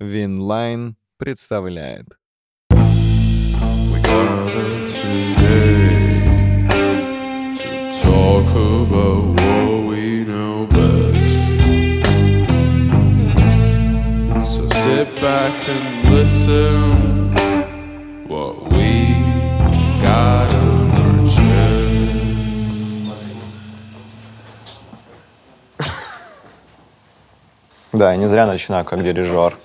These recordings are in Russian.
Винлайн представляет. So sit back and listen. What we got on our chest. Да, я не зря начинаю как дирижер.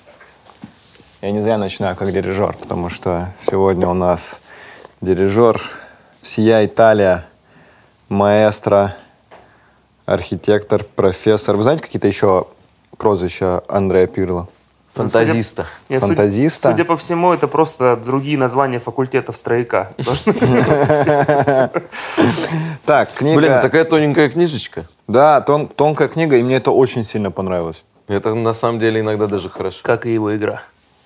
Я не зря начинаю как дирижер, потому что сегодня у нас дирижер всея Италия, маэстро, архитектор, профессор. Вы знаете какие-то еще прозвища Андрея Пирло? Фантазиста. Нет, судя- Фантазиста? Судя, по всему, это просто другие названия факультетов строяка. Так, книга... Блин, такая тоненькая книжечка. Да, тон- тонкая книга, и мне это очень сильно понравилось. Это на самом деле иногда даже хорошо. Как и его игра.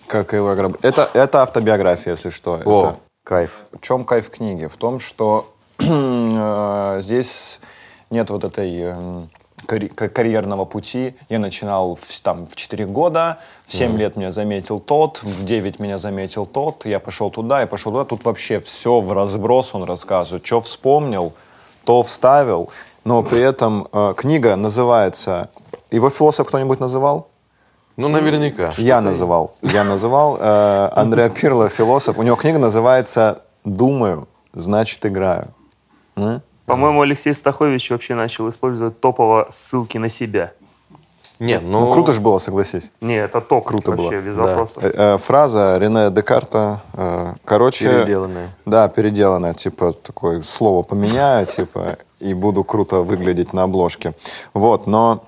Как его игра. Это, это автобиография, если что. О, Это- кайф. В чем кайф книги? В том, что э, здесь нет вот этой ка- карьерного пути. Я начинал в, там, в 4 года, в 7 лет меня заметил тот, в 9 меня заметил тот, я пошел туда, я пошел туда. Тут вообще все в разброс он рассказывает. Что вспомнил, то вставил. Но при этом э, книга называется... Его философ кто-нибудь называл? Ну, наверняка. Я называл. Я называл. Э, Андреа Пирло, философ. У него книга называется «Думаю, значит играю». М? По-моему, Алексей Стахович вообще начал использовать топово ссылки на себя. Нет, ну... Ну, круто же было, согласись. Не, это топ. Круто вообще, было. без Да. вопросов. Э, э, фраза Рене Декарта, э, короче... Переделанная. Да, переделанная. Типа, такое слово поменяю, типа, и буду круто выглядеть на обложке. Вот, но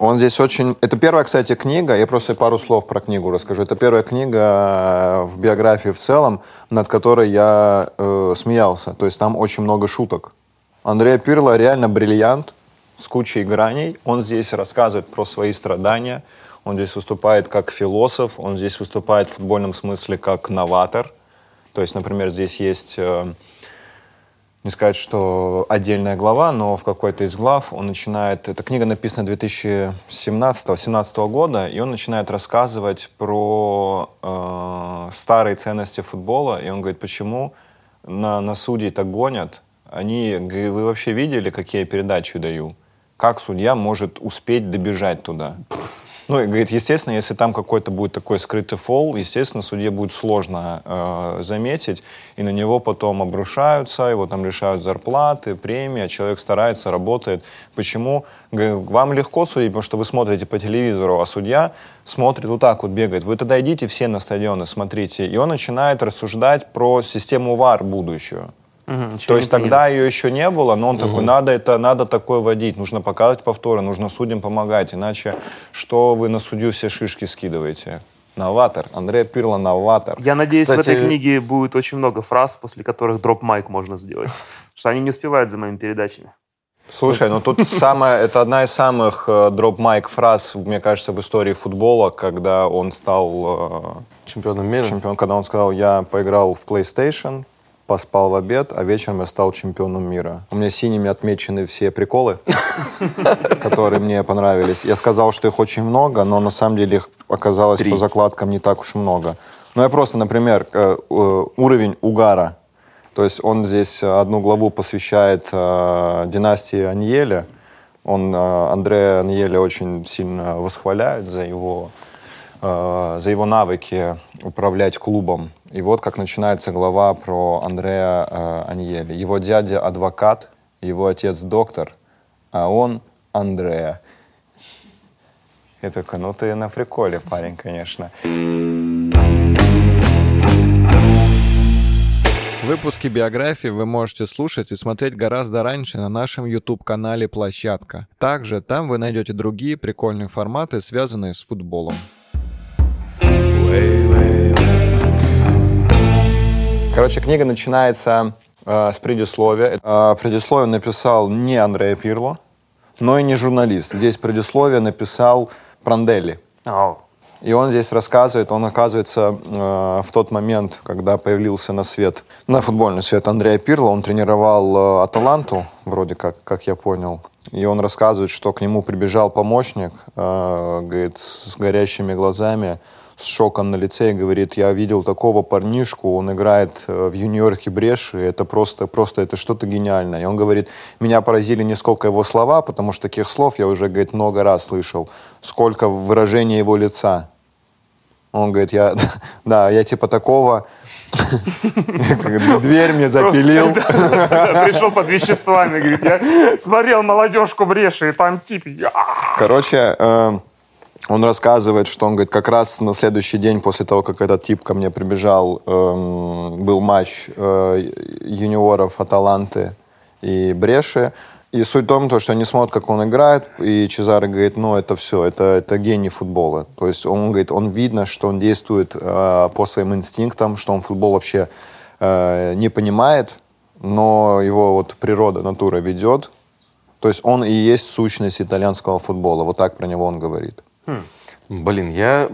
он здесь очень... Это первая, кстати, книга, я просто пару слов про книгу расскажу. Это первая книга э, в биографии в целом, над которой я э, смеялся. То есть там очень много шуток. Андреа Пирло реально бриллиант с кучей граней. Он здесь рассказывает про свои страдания. Он здесь выступает как философ, он здесь выступает в футбольном смысле как новатор. То есть, например, здесь есть э, не сказать, что отдельная глава, но в какой-то из глав он начинает... Эта книга написана 2017-2017 года, и он начинает рассказывать про э, старые ценности футбола, и он говорит, почему на, на судей так гонят. Они, вы вообще видели, какие я передачи даю? Как судья может успеть добежать туда? Ну, и говорит, естественно, если там какой-то будет такой скрытый фол, естественно, судье будет сложно э, заметить, и на него потом обрушаются, его там лишают зарплаты, премии, а человек старается, работает. Почему? Вам легко судить, потому что вы смотрите по телевизору, а судья смотрит вот так вот, бегает. Вы тогда идите все на стадионы, смотрите. И он начинает рассуждать про систему ВАР будущую. Ничего То есть тогда ее еще не было, но он такой, надо это, надо такое водить, нужно показывать повторы, нужно судьям помогать, иначе что вы на судью все шишки скидываете? Новатор. Андреа Пирло новатор. Я надеюсь, в Кстати- этой книге будет очень много фраз, после которых дроп-майк можно сделать. Что они не успевают за моими передачами. Слушай, ну тут самое, это одна из самых э, дроп-майк фраз, мне кажется, в истории футбола, когда он стал Чемпионом э, мира. чемпион, когда он сказал, я поиграл в PlayStation, поспал в обед, а вечером я стал чемпионом мира. У меня синими отмечены все приколы, которые мне понравились. Я сказал, что их очень много, но на самом деле их оказалось Три. по закладкам не так уж и много. Ну, я просто, например, э, э, уровень угара. То есть он здесь э, одну главу посвящает династии Аньеле. Он, Андреа Аньеле очень сильно восхваляет за его, за его навыки управлять клубом. И вот как начинается глава про Андреа э, Аньеле. Его дядя адвокат, его отец доктор, а он Андреа. Я такой, ну ты на приколе, парень, конечно. Выпуски биографии вы можете слушать и смотреть гораздо раньше на нашем YouTube-канале «Площадка». Также там вы найдете другие прикольные форматы, связанные с футболом. Way back. Короче, книга начинается э, с предисловия. Э, предисловие написал не Андреа Пирло, но и не журналист. Здесь предисловие написал Пранделли. Ау. И он здесь рассказывает, он оказывается э, в тот момент, когда появился на свет, на футбольный свет Андрея Пирла, он тренировал э, Аталанту, вроде как, как я понял. И он рассказывает, что к нему прибежал помощник, э, говорит, с горящими глазами, с шоком на лице и говорит, я видел такого парнишку, он играет э, в юниорке Бреши, это просто, просто это что-то гениальное. И он говорит, меня поразили не сколько его слова, потому что таких слов я уже, говорит, много раз слышал, сколько выражения его лица. Он говорит, я, да, я типа такого, дверь мне запилил. Пришел под веществами, говорит, я смотрел молодежку Бреши, и там тип. Короче, э, он рассказывает, что он говорит, как раз на следующий день после того, как этот тип ко мне прибежал, эм, был матч э, юниоров Аталанты и Бреши. И суть в том, то, что они смотрят, как он играет, и Чезаре говорит, ну, это все, это, это гений футбола. То есть он говорит, он видно, что он действует э, по своим инстинктам, что он футбол вообще э, не понимает, но его вот природа, натура ведет. То есть он и есть сущность итальянского футбола. Вот так про него он говорит. Блин, я...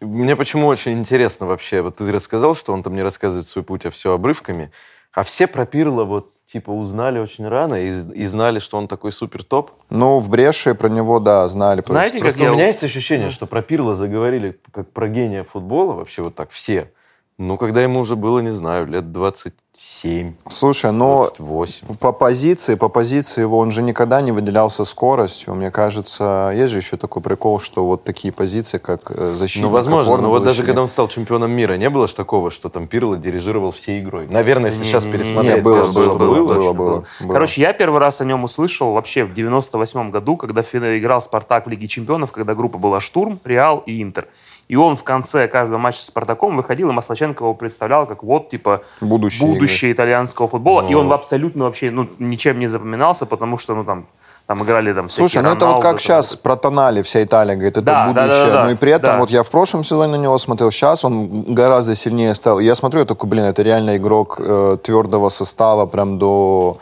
Мне почему очень интересно вообще, вот ты рассказал, что он там не рассказывает свой путь, а все обрывками, а все про Пирло вот типа узнали очень рано и, и знали, что он такой супер топ. Ну, в Бреше про него, да, знали. Знаете, Просто- как я- у меня есть ощущение, что про Пирло заговорили как про гения футбола, вообще вот так все. Ну, когда ему уже было, не знаю, лет 27, Слушай, ну, 28. по позиции, по позиции его он же никогда не выделялся скоростью. Мне кажется, есть же еще такой прикол, что вот такие позиции, как э, защитник. Ну, возможно, но вот даже когда он стал чемпионом мира, не было ж такого, что там Пирло дирижировал всей игрой. Наверное, если сейчас Не-не-не. пересмотреть, Не, было, было, было, было. было, было, было. Короче, я первый раз о нем услышал вообще в 98 году, когда играл Спартак в Лиге Чемпионов, когда группа была Штурм, Реал и Интер. И он в конце каждого матча с Спартаком выходил, и Маслаченко его представлял как вот, типа, Будущее будущее итальянского футбола. И Ну. он абсолютно вообще ну, ничем не запоминался, потому что, ну, там, там играли там Слушай, ну это вот как там, сейчас про Тонали вся Италия говорит, это Да, да, да, будущее. да, да. Ну и при этом Да. вот я в прошлом сезоне на него смотрел, сейчас он гораздо сильнее стал. Я смотрю, я такой, блин, это реально игрок э, твердого состава прям до...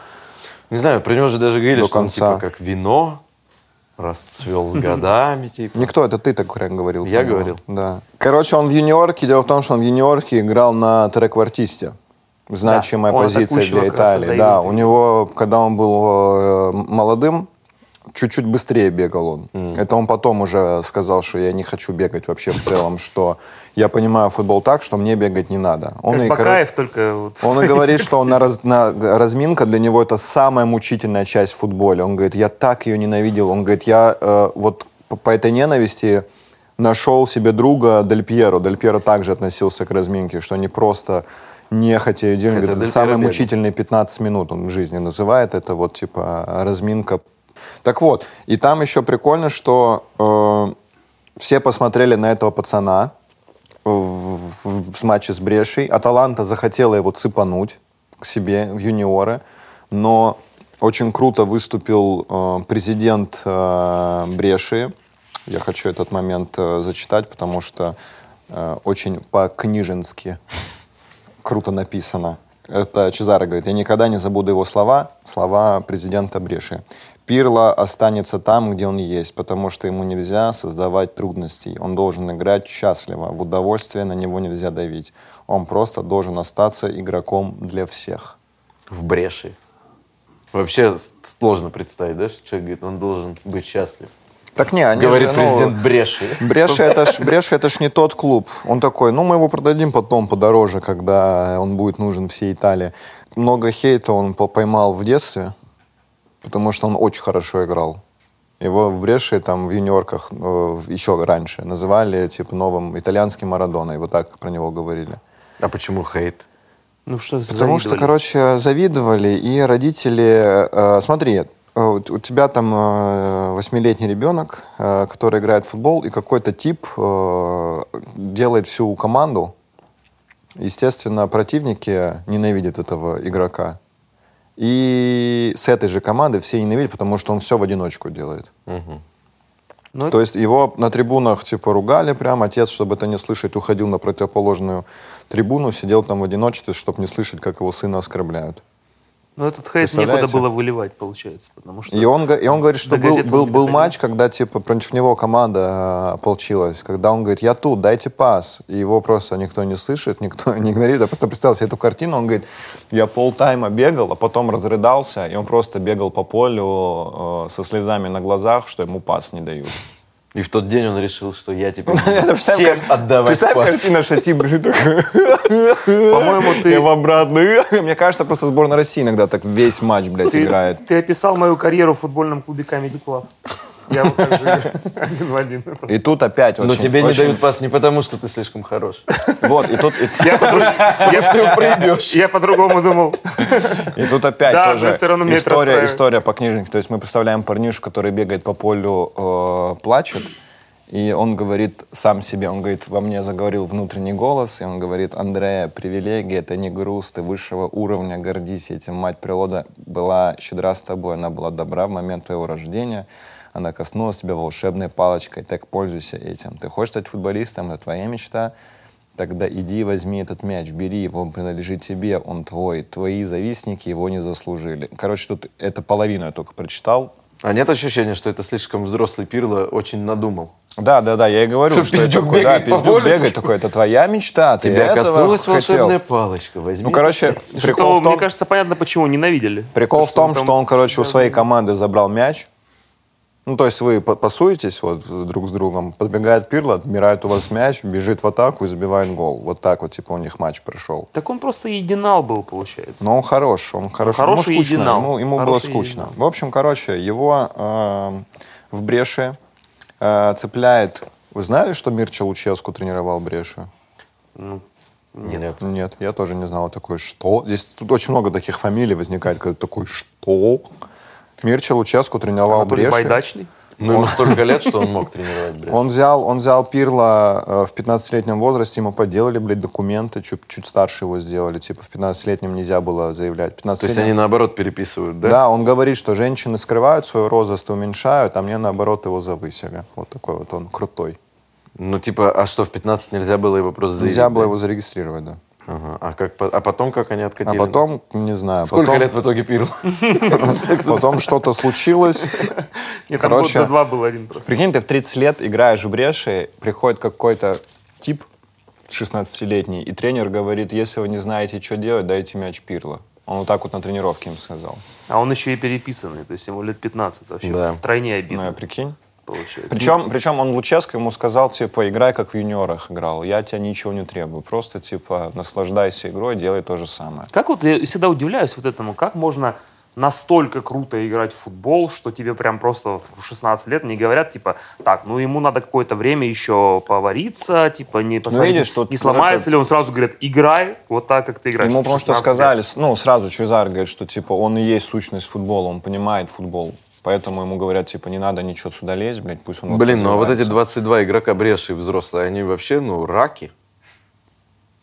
Не знаю, про него же даже говорили, До что он конца. типа как вино, расцвел с годами, типа. Никто, это ты так прям говорил. Я говорил. Да. Короче, он в юниорке, дело в том, что он в юниорке играл на трек-квартисте. Значимая Да, позиция для Италии. Да, у него, когда он был э, молодым, чуть-чуть быстрее бегал он. Это он потом уже сказал, что я не хочу бегать вообще в целом, что я понимаю футбол так, что мне бегать не надо. Он Как и, Бакаев, только... вот он и говорит, что он на, раз- на- разминка для него это самая мучительная часть в футболе. Он говорит, я так ее ненавидел. Он говорит, я э, вот по, по этой ненависти нашел себе друга Дель Пьеро. Дель Пьеро также относился к разминке, что не просто нехотя ее Говорит, Дель это самые мучительные 15 минут он в жизни называет. Это вот типа разминка. Так вот, и там еще прикольно, что э, все посмотрели на этого пацана, в, в- в матче с Брешей. Аталанта захотела его цепануть к себе в юниоры, но очень круто выступил э, президент э, Бреши. Я хочу этот момент э, зачитать, потому что э, очень по-книженски круто написано. Это Чезаро говорит, я никогда не забуду его слова, слова президента Бреши. Пирло останется там, где он есть, потому что ему нельзя создавать трудностей. Он должен играть счастливо, в удовольствие на него нельзя давить. Он просто должен остаться игроком для всех. В бреши. Вообще сложно представить, да, что человек говорит, он должен быть счастлив. Так не, они Говорит же, ну, президент Бреши. Бреша это, ж, Бреша это ж не тот клуб. Он такой, ну мы его продадим потом подороже, когда он будет нужен всей Италии. Много хейта он по- поймал в детстве, потому что он очень хорошо играл. Его в Бреше, там, в юниорках, э, еще раньше, называли, типа, новым итальянским Марадоной. Вот так про него говорили. А почему хейт? Ну что, Потому что, завидовали. короче, завидовали, и родители... э, смотри, э, у тебя там э, восьмилетний ребенок, э, который играет в футбол, и какой-то тип э, делает всю команду. Естественно, противники ненавидят этого игрока. И с этой же команды все ненавидят, потому что он все в одиночку делает. Ну, это- То есть его на трибунах типа ругали прям, отец, чтобы это не слышать, уходил на противоположную трибуну, сидел там в одиночестве, чтобы не слышать, как его сына оскорбляют. Ну, этот хейт некуда было выливать, получается, потому что... И он, и он говорит, что был, был, был матч, когда типа против него команда э, ополчилась, когда он говорит, я тут, дайте пас. И его просто никто не слышит, никто не игнорирует. Я просто представил себе эту картину, он говорит, я полтайма бегал, а потом разрыдался, и он просто бегал по полю э, со слезами на глазах, что ему пас не дают. И в тот день он решил, что я теперь буду всем отдавать Представь картину, что тип бежит По-моему, ты- я в обратную. Мне кажется, просто сборная России иногда так весь матч, блядь, Ты, играет. ты описал мою карьеру в футбольном клубе Comedy Club. Я вот так же один в один. И тут опять Но очень- тебе не дают пас не потому, что ты слишком хорош. Вот, и тут, Я по-другому думал. И тут опять тоже но история, по книжнику. То есть мы представляем парнишку, который бегает по полю, э, плачет, и он говорит сам себе, он говорит, во мне заговорил внутренний голос, и он говорит, Андрея, привилегия, это не груз, ты высшего уровня, гордись этим. Мать природа была щедра с тобой, она была добра в момент твоего рождения, она коснулась тебя волшебной палочкой, так пользуйся этим. Ты хочешь стать футболистом, это твоя мечта, Тогда иди возьми этот мяч, бери его, он принадлежит тебе, он твой. Твои завистники его не заслужили. Короче, тут это половину я только прочитал. А нет ощущения, что это слишком взрослый Пирло очень надумал? Да, да, да, я и говорю, Что что, пиздюк такой, да, бегает по пиздюк полю? бегает такой, это твоя мечта, ты Тебя этого коснулась хотел. волшебная палочка. Возьми. Ну, короче, прикол Что, в том, мне кажется, понятно, почему ненавидели. прикол в том, что он, короче, у своей команды забрал мяч. Ну, то есть вы пасуетесь вот друг с другом, подбегает Пирло, отбирает у вас мяч, бежит в атаку и забивает гол. Вот так вот, типа, у них матч прошел. Так он просто единал был, получается. Но он хорош, он хорош. хороший ему скучно, единал. ему, ему было скучно. единал. В общем, короче, его э, в Бреше э, цепляет... Вы знали, что Мирча Луческу тренировал Брешу? Ну, Нет. Нет, я тоже не знал такой, что. Здесь тут очень много таких фамилий возникает, когда такой, что? Мирча Луческу тренировал Анатолий Бреши. Байдачный. Ну, ему столько лет, что он мог тренировать, блядь. Он взял, он взял Пирла э, в 15-летнем возрасте, ему поделали, блядь, документы, чуть, чуть старше его сделали. Типа в 15-летнем нельзя было заявлять. 15 То есть они наоборот переписывают, да? Да? он говорит, что женщины скрывают свой возраст и уменьшают, а мне наоборот его завысили. Вот такой вот он крутой. Ну, типа, а что, в 15 нельзя было его просто заявить? Нельзя было его зарегистрировать, да. Ага. А, как, а потом как они А откатили? потом, не знаю, Сколько потом, лет в итоге Пирло? потом что-то случилось. Нет, там Короче, год за два был один просто. Прикинь, ты в 30 лет играешь в бреши, приходит какой-то тип 16-летний, и тренер говорит, если вы не знаете, что делать, дайте мяч Пирло. Он вот так вот на тренировке им сказал. А он еще и переписанный, то есть ему лет 15. Вообще Да. втройне Ну, обидно, я прикинь. Получается. Причем, причем он Луческо ему сказал, типа, играй, как в юниорах играл. Я тебя ничего не требую. Просто, типа, наслаждайся игрой, делай то же самое. Как вот я всегда удивляюсь вот этому, как можно настолько круто играть в футбол, что тебе прям просто в 16 лет не говорят, типа, так, ну ему надо какое-то время еще повариться, типа, не посмотреть, видишь, тут не сломается это- ли, он сразу говорит, играй вот так, как ты играешь. Ему просто 16 сказали, лет. ну, сразу Чезар говорит, что, типа, он и есть сущность футбола, он понимает футбол. Поэтому ему говорят, типа, не надо ничего сюда лезть, блядь, пусть он... Блин, ну а вот эти развивается. 22 игрока бреши взрослые, они вообще, ну, раки.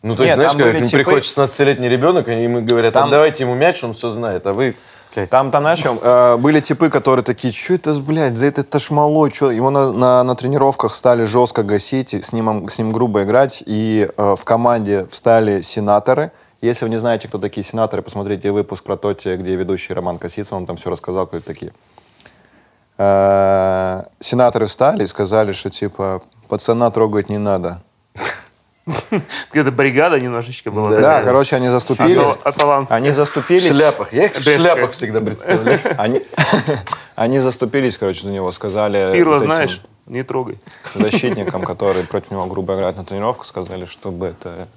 Ну, то есть, Нет, знаешь, там когда к были ним типы- приходит 16-летний ребенок, и ему говорят, Там- отдавайте ему мяч, он все знает, а вы... блядь, Там, там, знаешь, э, были типы, которые такие, что это, блядь, за это ташмало, что? Его на, на, на тренировках стали жестко гасить, с ним, с ним грубо играть, и э, в команде встали сенаторы. Если вы не знаете, кто такие сенаторы, посмотрите выпуск про Тоти, где ведущий Роман Косицын, он там все рассказал, кто это такие. Э, сенаторы встали и сказали, что, типа, пацана трогать не надо. Какая-то бригада немножечко была. Да, короче, они заступились. Они В заступились. шляпах. Я их в шляпах всегда представляю. Они, они заступились, короче, за него, сказали... Пирло вот знаешь, не трогай. Защитникам, которые против него грубо играют на тренировку, сказали, чтобы это,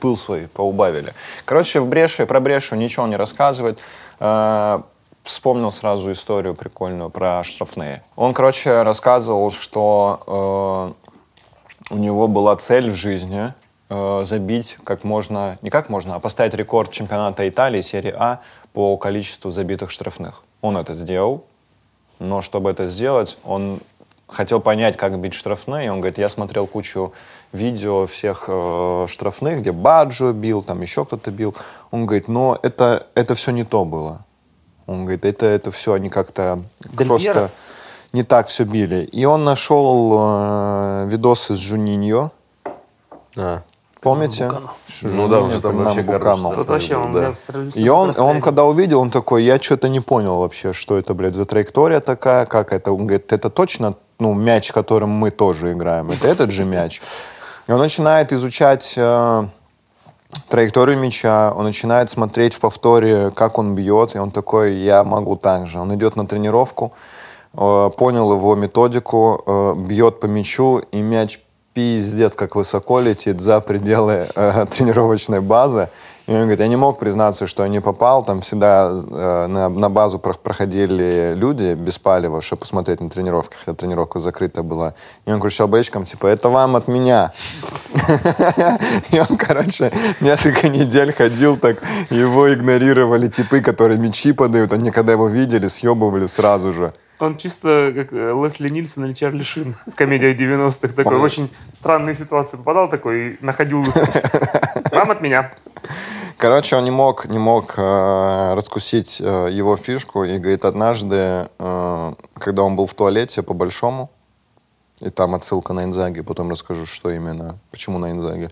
пыл свой поубавили. Короче, в Бреше, про Брешу ничего не рассказывает. Вспомнил сразу историю прикольную про штрафные. Он, короче, рассказывал, что э, у него была цель в жизни э, забить как можно, не как можно, а поставить рекорд чемпионата Италии, серии А, по количеству забитых штрафных. Он это сделал, но чтобы это сделать, он хотел понять, как бить штрафные. И он говорит, я смотрел кучу видео всех э, штрафных, где Баджо бил, там еще кто-то бил. Он говорит, но это, это все не то было. Он говорит, это, это все они как-то просто не так все били. И он нашел э, видосы с Жуниньо, А, Помните? Ну да, уже там вообще Букану. Тут вообще, он да. И он, он когда увидел, он такой, я что-то не понял вообще, что это, блядь, за траектория такая, как это. Он говорит, это точно, ну, мяч, которым мы тоже играем. Это этот же мяч. И он начинает изучать э, траекторию мяча, он начинает смотреть в повторе, как он бьет, и он такой, я могу так же. Он идет на тренировку, э, понял его методику, э, бьет по мячу, и мяч пиздец, как высоко летит за пределы э, тренировочной базы. И он говорит, я не мог признаться, что не попал. Там всегда э, на, на базу про- проходили люди без палева, чтобы посмотреть на тренировки, хотя тренировка закрыта была. И он кричал болельщикам, типа, это вам от меня. И он, короче, несколько недель ходил так, его игнорировали типы, которые мячи подают. Они, когда его видели, съебывали сразу же. Он чисто как э, Лесли Нильсон или Чарли Шин в комедиях 90-х. Такой в очень странные ситуации попадал такой и находил Вам от меня. Короче, он не мог, не мог э, раскусить э, его фишку. И говорит, однажды, э, когда он был в туалете по-большому, и там отсылка на Инзаги, потом расскажу, что именно, почему на Инзаге.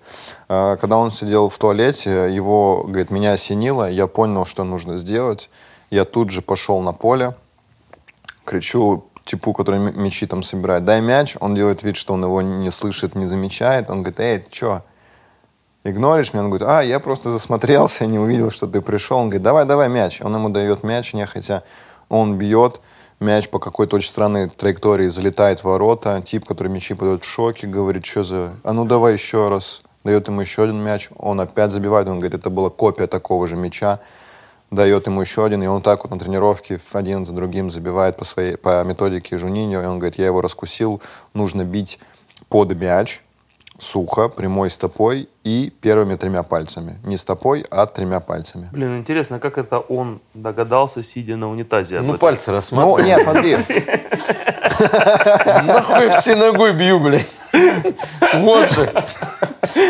Э, когда он сидел в туалете, его, говорит, меня осенило, я понял, что нужно сделать. Я тут же пошел на поле, кричу типу, который мячи там собирает, дай мяч. Он делает вид, что он его не слышит, не замечает. Он говорит, эй, ты что, игноришь меня? Он говорит, а, я просто засмотрелся, не увидел, что ты пришел. Он говорит, давай, давай мяч. Он ему дает мяч, нехотя. Он бьет, мяч по какой-то очень странной траектории залетает в ворота. Тип, который мячи подает в шоке, говорит, что за... А ну давай еще раз. Дает ему еще один мяч. Он опять забивает. Он говорит, это была копия такого же мяча. Дает ему еще один, и он так вот на тренировке один за другим забивает по, своей, по методике Жуниньо. И он говорит, я его раскусил, нужно бить под мяч, сухо, прямой стопой и первыми тремя пальцами. Не стопой, а тремя пальцами. Блин, интересно, как это он догадался, сидя на унитазе? Ну, этом? пальцы Ну, рассматривай. нет, смотри, Нахуй все ногой бью, блядь. Вот же.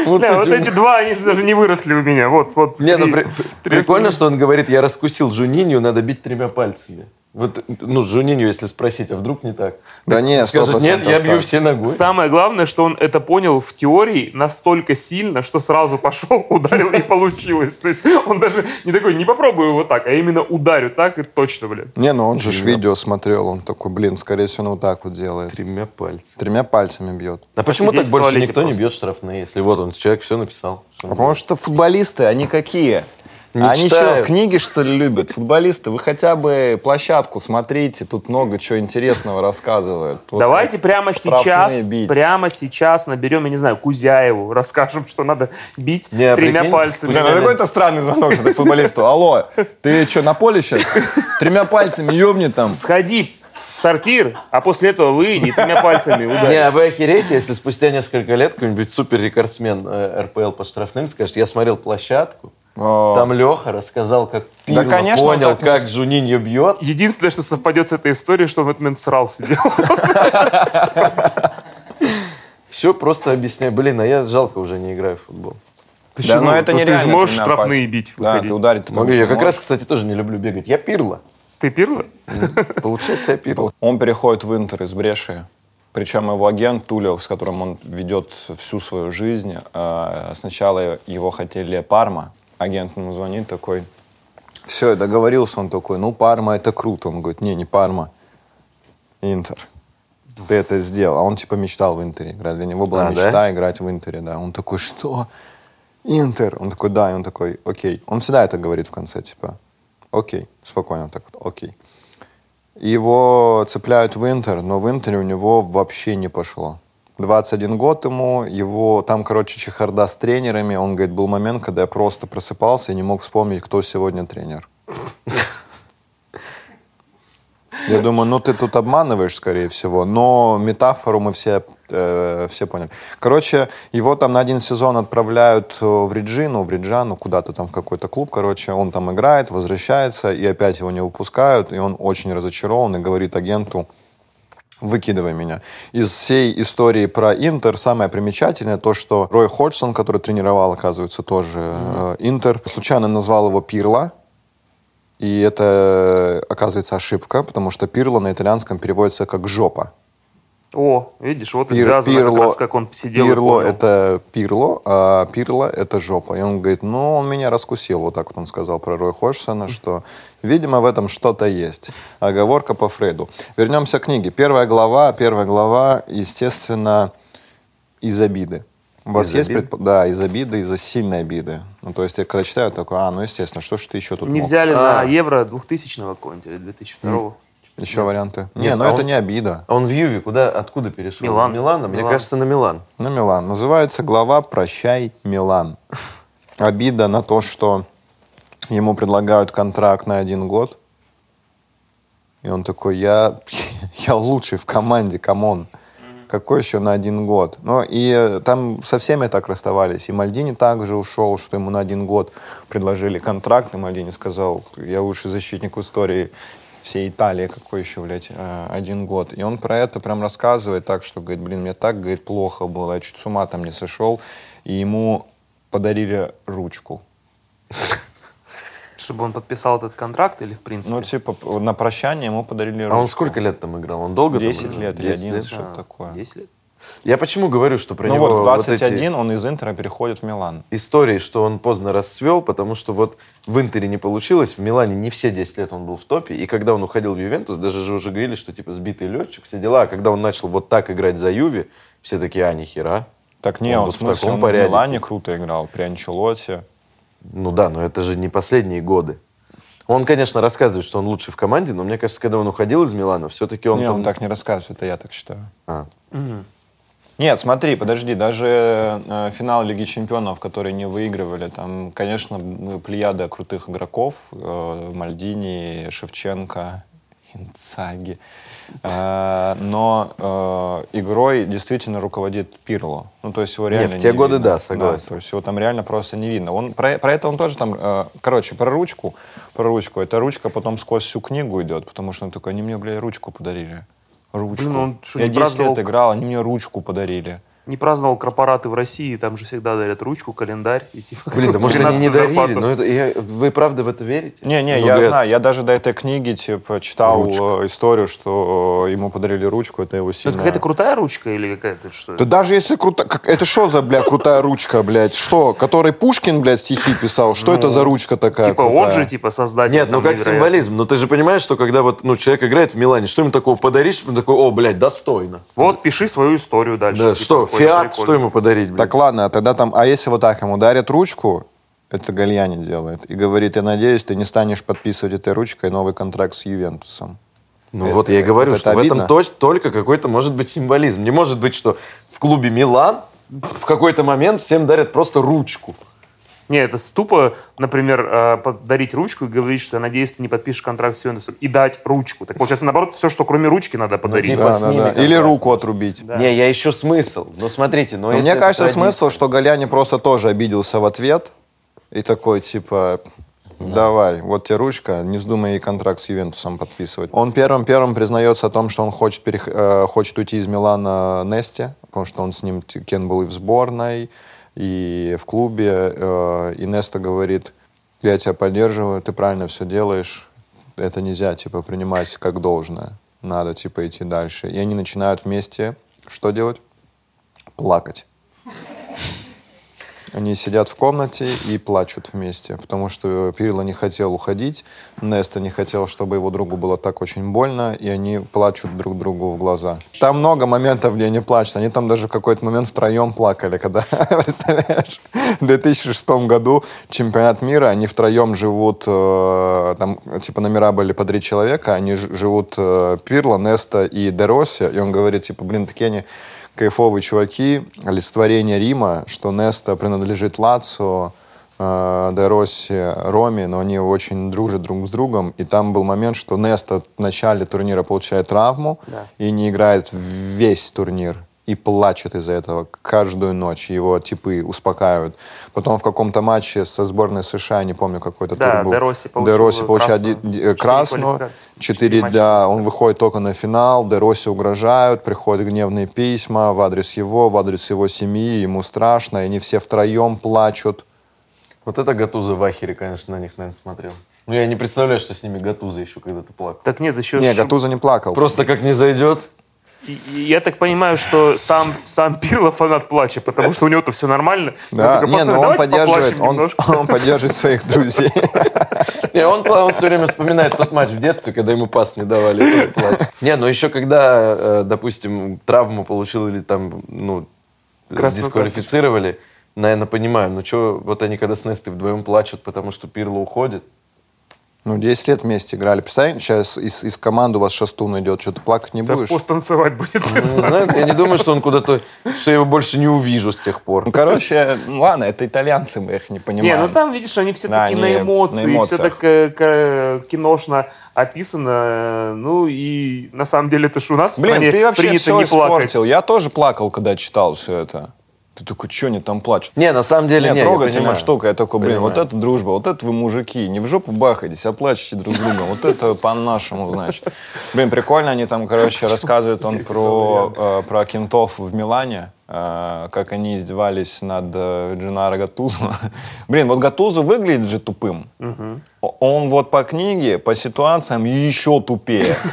Вот Бля, вот эти- два, они даже не выросли у меня. Вот, вот. Не, ну при- прикольно, что он говорит, я раскусил Жунинью, надо бить тремя пальцами. Вот, ну, Жунинью, если спросить, а вдруг не так? да не, сто Скажет, нет, я бью так. все ногой. Самое главное, что он это понял в теории настолько сильно, что сразу пошел, ударил и получилось. То есть он даже не такой, не попробую вот так, а именно ударю так и точно, блин. Не, ну он же ж видео смотрел, он такой, блин, скорее всего, он вот так вот делает. Тремя пальцами. Тремя пальцами бьет. А почему так больше никто не бьет штрафные, если вот он, человек все написал? Потому что футболисты, они какие? Не они читают. что, книги, что ли, любят? Футболисты, вы хотя бы площадку смотрите, тут много чего интересного рассказывают. Вот Давайте прямо сейчас, бить. прямо сейчас наберем, я не знаю, Кузяеву, расскажем, что надо бить Не, а тремя прикинь, пальцами. Да, ну какой-то странный звонок что футболисту. Алло, ты что, на поле сейчас? Тремя пальцами ёбни там. Сходи в сортир, а после этого выйди и тремя пальцами ударь. Не, а вы охереете, если спустя несколько лет какой-нибудь супер-рекордсмен э, РПЛ по штрафным скажет, я смотрел площадку. Там Леха рассказал, как Да, Пирло конечно, он понял, так не как с- Жуниньо бьет. Единственное, что совпадет с этой историей, что он в этот момент срал сидел. Все просто объясняю. Блин, а я жалко уже не играю в футбол. Да, но это Ну, нереально. Ты же можешь штрафные бить, Да, ты ударить Могу, я как раз, кстати, тоже не люблю бегать. Я Пирло. Ты пирло? Получается, я Пирло. Он переходит в Интер из Бреши. Причем его агент Тулио, с которым он ведет всю свою жизнь, э, сначала его хотели Парма. Агент ему звонит такой, все, я договорился, он такой, ну, Парма это круто. Он говорит, не, не Парма, Интер. Ты это сделал. А он типа мечтал в Интере играть. Для него была А, мечта да? играть в Интере, да. Он такой, что? Интер? Он такой, да. И он такой, окей. Он всегда это говорит в конце, типа, окей. Спокойно так вот, окей. Его цепляют в Интер, но в Интере у него вообще не пошло. 21 год ему, его там, короче, чехарда с тренерами. Он говорит, был момент, когда я просто просыпался и не мог вспомнить, кто сегодня тренер. Я думаю, ну ты тут обманываешь, скорее всего, но метафору мы все, э, все поняли. Короче, его там на один сезон отправляют э, в Реджину, в Реджану, куда-то там в какой-то клуб, короче, он там играет, возвращается, и опять его не выпускают, и он очень разочарован и говорит агенту, выкидывай меня. Из всей истории про Интер самое примечательное то, что Рой Ходжсон, который тренировал, оказывается, тоже э, Интер, случайно назвал его Пирло, и это, оказывается, ошибка, потому что Пирло на итальянском переводится как «жопа». О, видишь, вот и Пир- связано Пирло- как раз, как он сидел и Пирло это пирло, а пирло это жопа. И он говорит, ну, он меня раскусил, вот так вот он сказал про Роя Ходжсона, что, видимо, в этом что-то есть. Оговорка по Фрейду. Вернемся к книге. Первая глава, первая глава, естественно, из обиды. У вас Из есть предпо- Да, из обиды, из-за сильной обиды. Ну, то есть я когда читаю, такой, а, ну, естественно, что ж ты еще тут Не мог? взяли А. на Евро 2000 какого-нибудь или 2002 Еще варианты? Нет, не, ну а это он- не обида. А он в Юве куда, откуда перешел? Милан. Милана? Мне Милан. кажется, на Милан. На Милан. Называется глава «Прощай, Милан». Обида на то, что ему предлагают контракт на один год. И он такой, я, я лучший в команде, come on. Какой еще на один год? Ну, и э, там со всеми так расставались. И Мальдини также ушел, что ему на один год предложили контракт. И Мальдини сказал, я лучший защитник в истории всей Италии. Какой еще, блядь, э, один год? И он про это прям рассказывает так, что, говорит, блин, мне так, говорит, плохо было. Я чуть с ума там не сошел. И ему подарили ручку. Чтобы он подписал этот контракт или в принципе? Ну, типа, на прощание ему подарили ручку. А он сколько лет там играл? Он долго там 10 играл? лет или 10 11, лет? что-то А, такое. 10 лет. Я почему говорю, что про ну него вот, в вот эти 21 он из Интера переходит в Милан. истории, что он поздно расцвел, потому что вот в Интере не получилось, в Милане не все 10 лет он был в топе, и когда он уходил в Ювентус, даже же уже говорили, что типа сбитый летчик, все дела, а когда он начал вот так играть за Юве, все такие, а, нихера. Так не, Он он, вот в в смысле, таком он порядке. в Милане круто играл, при Анчелоте. Ну да, но это же не последние годы. Он, конечно, рассказывает, что он лучший в команде, но мне кажется, когда он уходил из Милана, все-таки он не, там... он так не рассказывает, это я так считаю. А. Нет, смотри, подожди, даже э, финал Лиги Чемпионов, которые не выигрывали, там, конечно, плеяда крутых игроков, э, Мальдини, Шевченко, Инцаги. Э, но э, игрой действительно руководит Пирло. Ну, то есть его Не, реально в те годы видно. да, согласен. то есть его там реально просто не видно. Он, про, про это он тоже там... э, короче, про ручку, про ручку. Эта ручка потом сквозь всю книгу идет, потому что он такой, они мне, бля, ручку подарили. Ручку. Блин, он что, Я не 10 лет играл, они мне ручку подарили. Не праздновал корпораты в России, там же всегда дарят ручку, календарь и типа... Блин, да может они не 13-ю дарили, зарплату. но это, я- вы правда в это верите? Не-не, Ну, я говорят, знаю, я даже до этой книги, типа, читал Ручка. э, историю, что э, ему подарили ручку, это его Ну, сильно... Это какая-то крутая ручка или какая-то что? Да даже если круто... как- Это что за, бля, крутая ручка, блядь? Что? Который Пушкин, блядь, стихи писал? Что это за ручка такая Типа он крутая? же типа создатель. Нет, ну как невероятный. символизм. Но ты же понимаешь, что когда вот ну, человек играет в Милане, что ему такого подаришь? Он такой, о, блядь, достойно. Вот, пиши свою историю дальше. Да, типа, что, какой-то Фиат, прикольный. что ему подарить? блядь? Так ладно, а тогда там... А если вот так ему дарят ручку, это Гальяни делает, и говорит, я надеюсь, ты не станешь подписывать этой ручкой новый контракт с Ювентусом. Ну Это- вот я и говорю, это что в обидно? этом точ- только какой-то может быть символизм. Не может быть, что в клубе Милан в какой-то момент всем дарят просто ручку. Не, это тупо, например, э, подарить ручку и говорить, что я надеюсь, ты не подпишешь контракт с Ювентусом, и дать ручку. Так получается, наоборот, все, что кроме ручки надо подарить. типа, Да, да, да. контракт. Или руку отрубить. Да. Не, я ищу смысл. Но смотрите, но Но если мне кажется, традиция- смысл, что Галяни просто тоже обиделся в ответ и такой, типа, давай, вот тебе ручка, не вздумай и контракт с Ювентусом подписывать. Он первым-первым признается о том, что он хочет, перех- э, хочет уйти из Милана Нести, потому что он с ним, Кен был и в сборной, и в клубе, э, и Неста говорит, я тебя поддерживаю, ты правильно все делаешь, это нельзя, типа, принимать как должное, надо, типа, идти дальше. И они начинают вместе что делать? плакать. Они сидят в комнате и плачут вместе, потому что Пирло не хотел уходить, Неста не хотел, чтобы его другу было так очень больно, и они плачут друг другу в глаза. Там много моментов, где они плачут. Они там даже в какой-то момент втроем плакали, когда, представляешь, в 2006 году чемпионат мира, они втроем живут, э, там типа номера были по три человека, они живут э, Пирло, Неста и Дероси, и он говорит, типа, блин, такие они кайфовые чуваки, олицетворение Рима, что Неста принадлежит Лацио, э, Де Росси, Роме, но они очень дружат друг с другом. И там был момент, что Неста в начале турнира получает травму Да. и не играет весь турнир. И плачет из-за этого каждую ночь. Его типы успокаивают. Потом в каком-то матче со сборной США, не помню, какой-то Да, тур был. Де Росси получил Де Росси получает красную. красную. квалификации. Четыре, Четыре матча да, он выходит только на финал, Де Росси угрожают, приходят гневные письма в адрес его, в адрес его семьи, ему страшно, и они все втроем плачут. Вот это Гатуза в Ахере, конечно, на них, наверное, смотрел. Ну, я не представляю, что с ними Гатуза еще когда-то плакал. Так нет, еще... Не, Гатуза не плакал. Просто как не зайдет. Я так понимаю, что сам, сам Пирло фанат плача, потому что у него-то все нормально. Да, Он такой, не, «Пацаны, но он давайте поддерживает, он, немножко». он поддерживает своих друзей. Не, он, он все время вспоминает тот матч в детстве, когда ему пас не давали. Не, ну еще когда, э, допустим, травму получил или там, ну, Красную дисквалифицировали, наверное, понимаю, ну что, вот они когда с Нестой вдвоем плачут, потому что Пирло уходит. Ну, 10 лет вместе играли. Представляете, сейчас из, из команды у вас Шастун идет, что-то плакать не Да будешь? пост танцевать будет. Ну, знаешь, я не думаю, что он куда-то, что я его больше не увижу с тех пор. Ну, короче, ну, ладно, это итальянцы, мы их не Не, понимаем. ну там, видишь, они все Да, таки на эмоции, на все так э, к- киношно описано. Ну и на самом деле это ж у нас в Блин, стране ты вообще принято все не плакать. испортил. Я тоже плакал, когда читал все это. Ты такой, что они там плачут? Не, на самом деле, Не, не, я трогательная понимаю. штука. Я такой, блин, Понимаю. вот это дружба, вот это вы мужики. Не в жопу бахайтесь, а плачете друг с другом. Вот это по-нашему, значит. Блин, прикольно, они там, короче, рассказывают он про, э, про кентов в Милане, э, как они издевались над э, Дженаро Гатузо. Блин, вот Гатузо выглядит же тупым. О- Он вот по книге, по ситуациям еще тупее.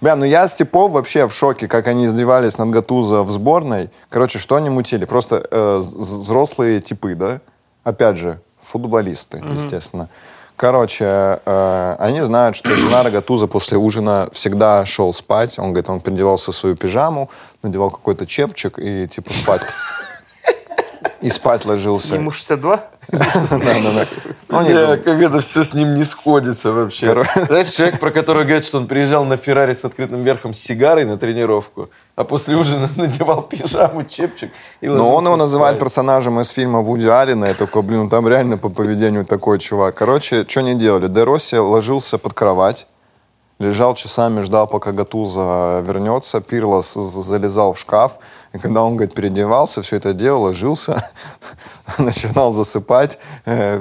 Бля, ну я с типов вообще в шоке, как они издевались над Гатузо в сборной. Короче, что они мутили? Просто э, взрослые типы, да? Опять же, футболисты, естественно. Короче, э, они знают, что Дженаро Гатузо после ужина всегда шел спать. Он говорит, он переодевался в свою пижаму, надевал какой-то чепчик и типа спать. И спать ложился. Ему 62? Да-да-да. Ну, как это все с ним не сходится вообще. Знаешь, человек, про которого говорят, что он приезжал на Феррари с открытым верхом с сигарой на тренировку, а после ужина надевал пижаму, чепчик Но он его называет персонажем из фильма Вуди Аллена. Я такой, блин, ну там реально по поведению такой чувак. Короче, что они делали? Де Росси ложился под кровать, лежал часами, ждал, пока Гатуза вернется. Пирло залезал в шкаф. И когда он, говорит, переодевался, все это дело, ложился, начинал засыпать.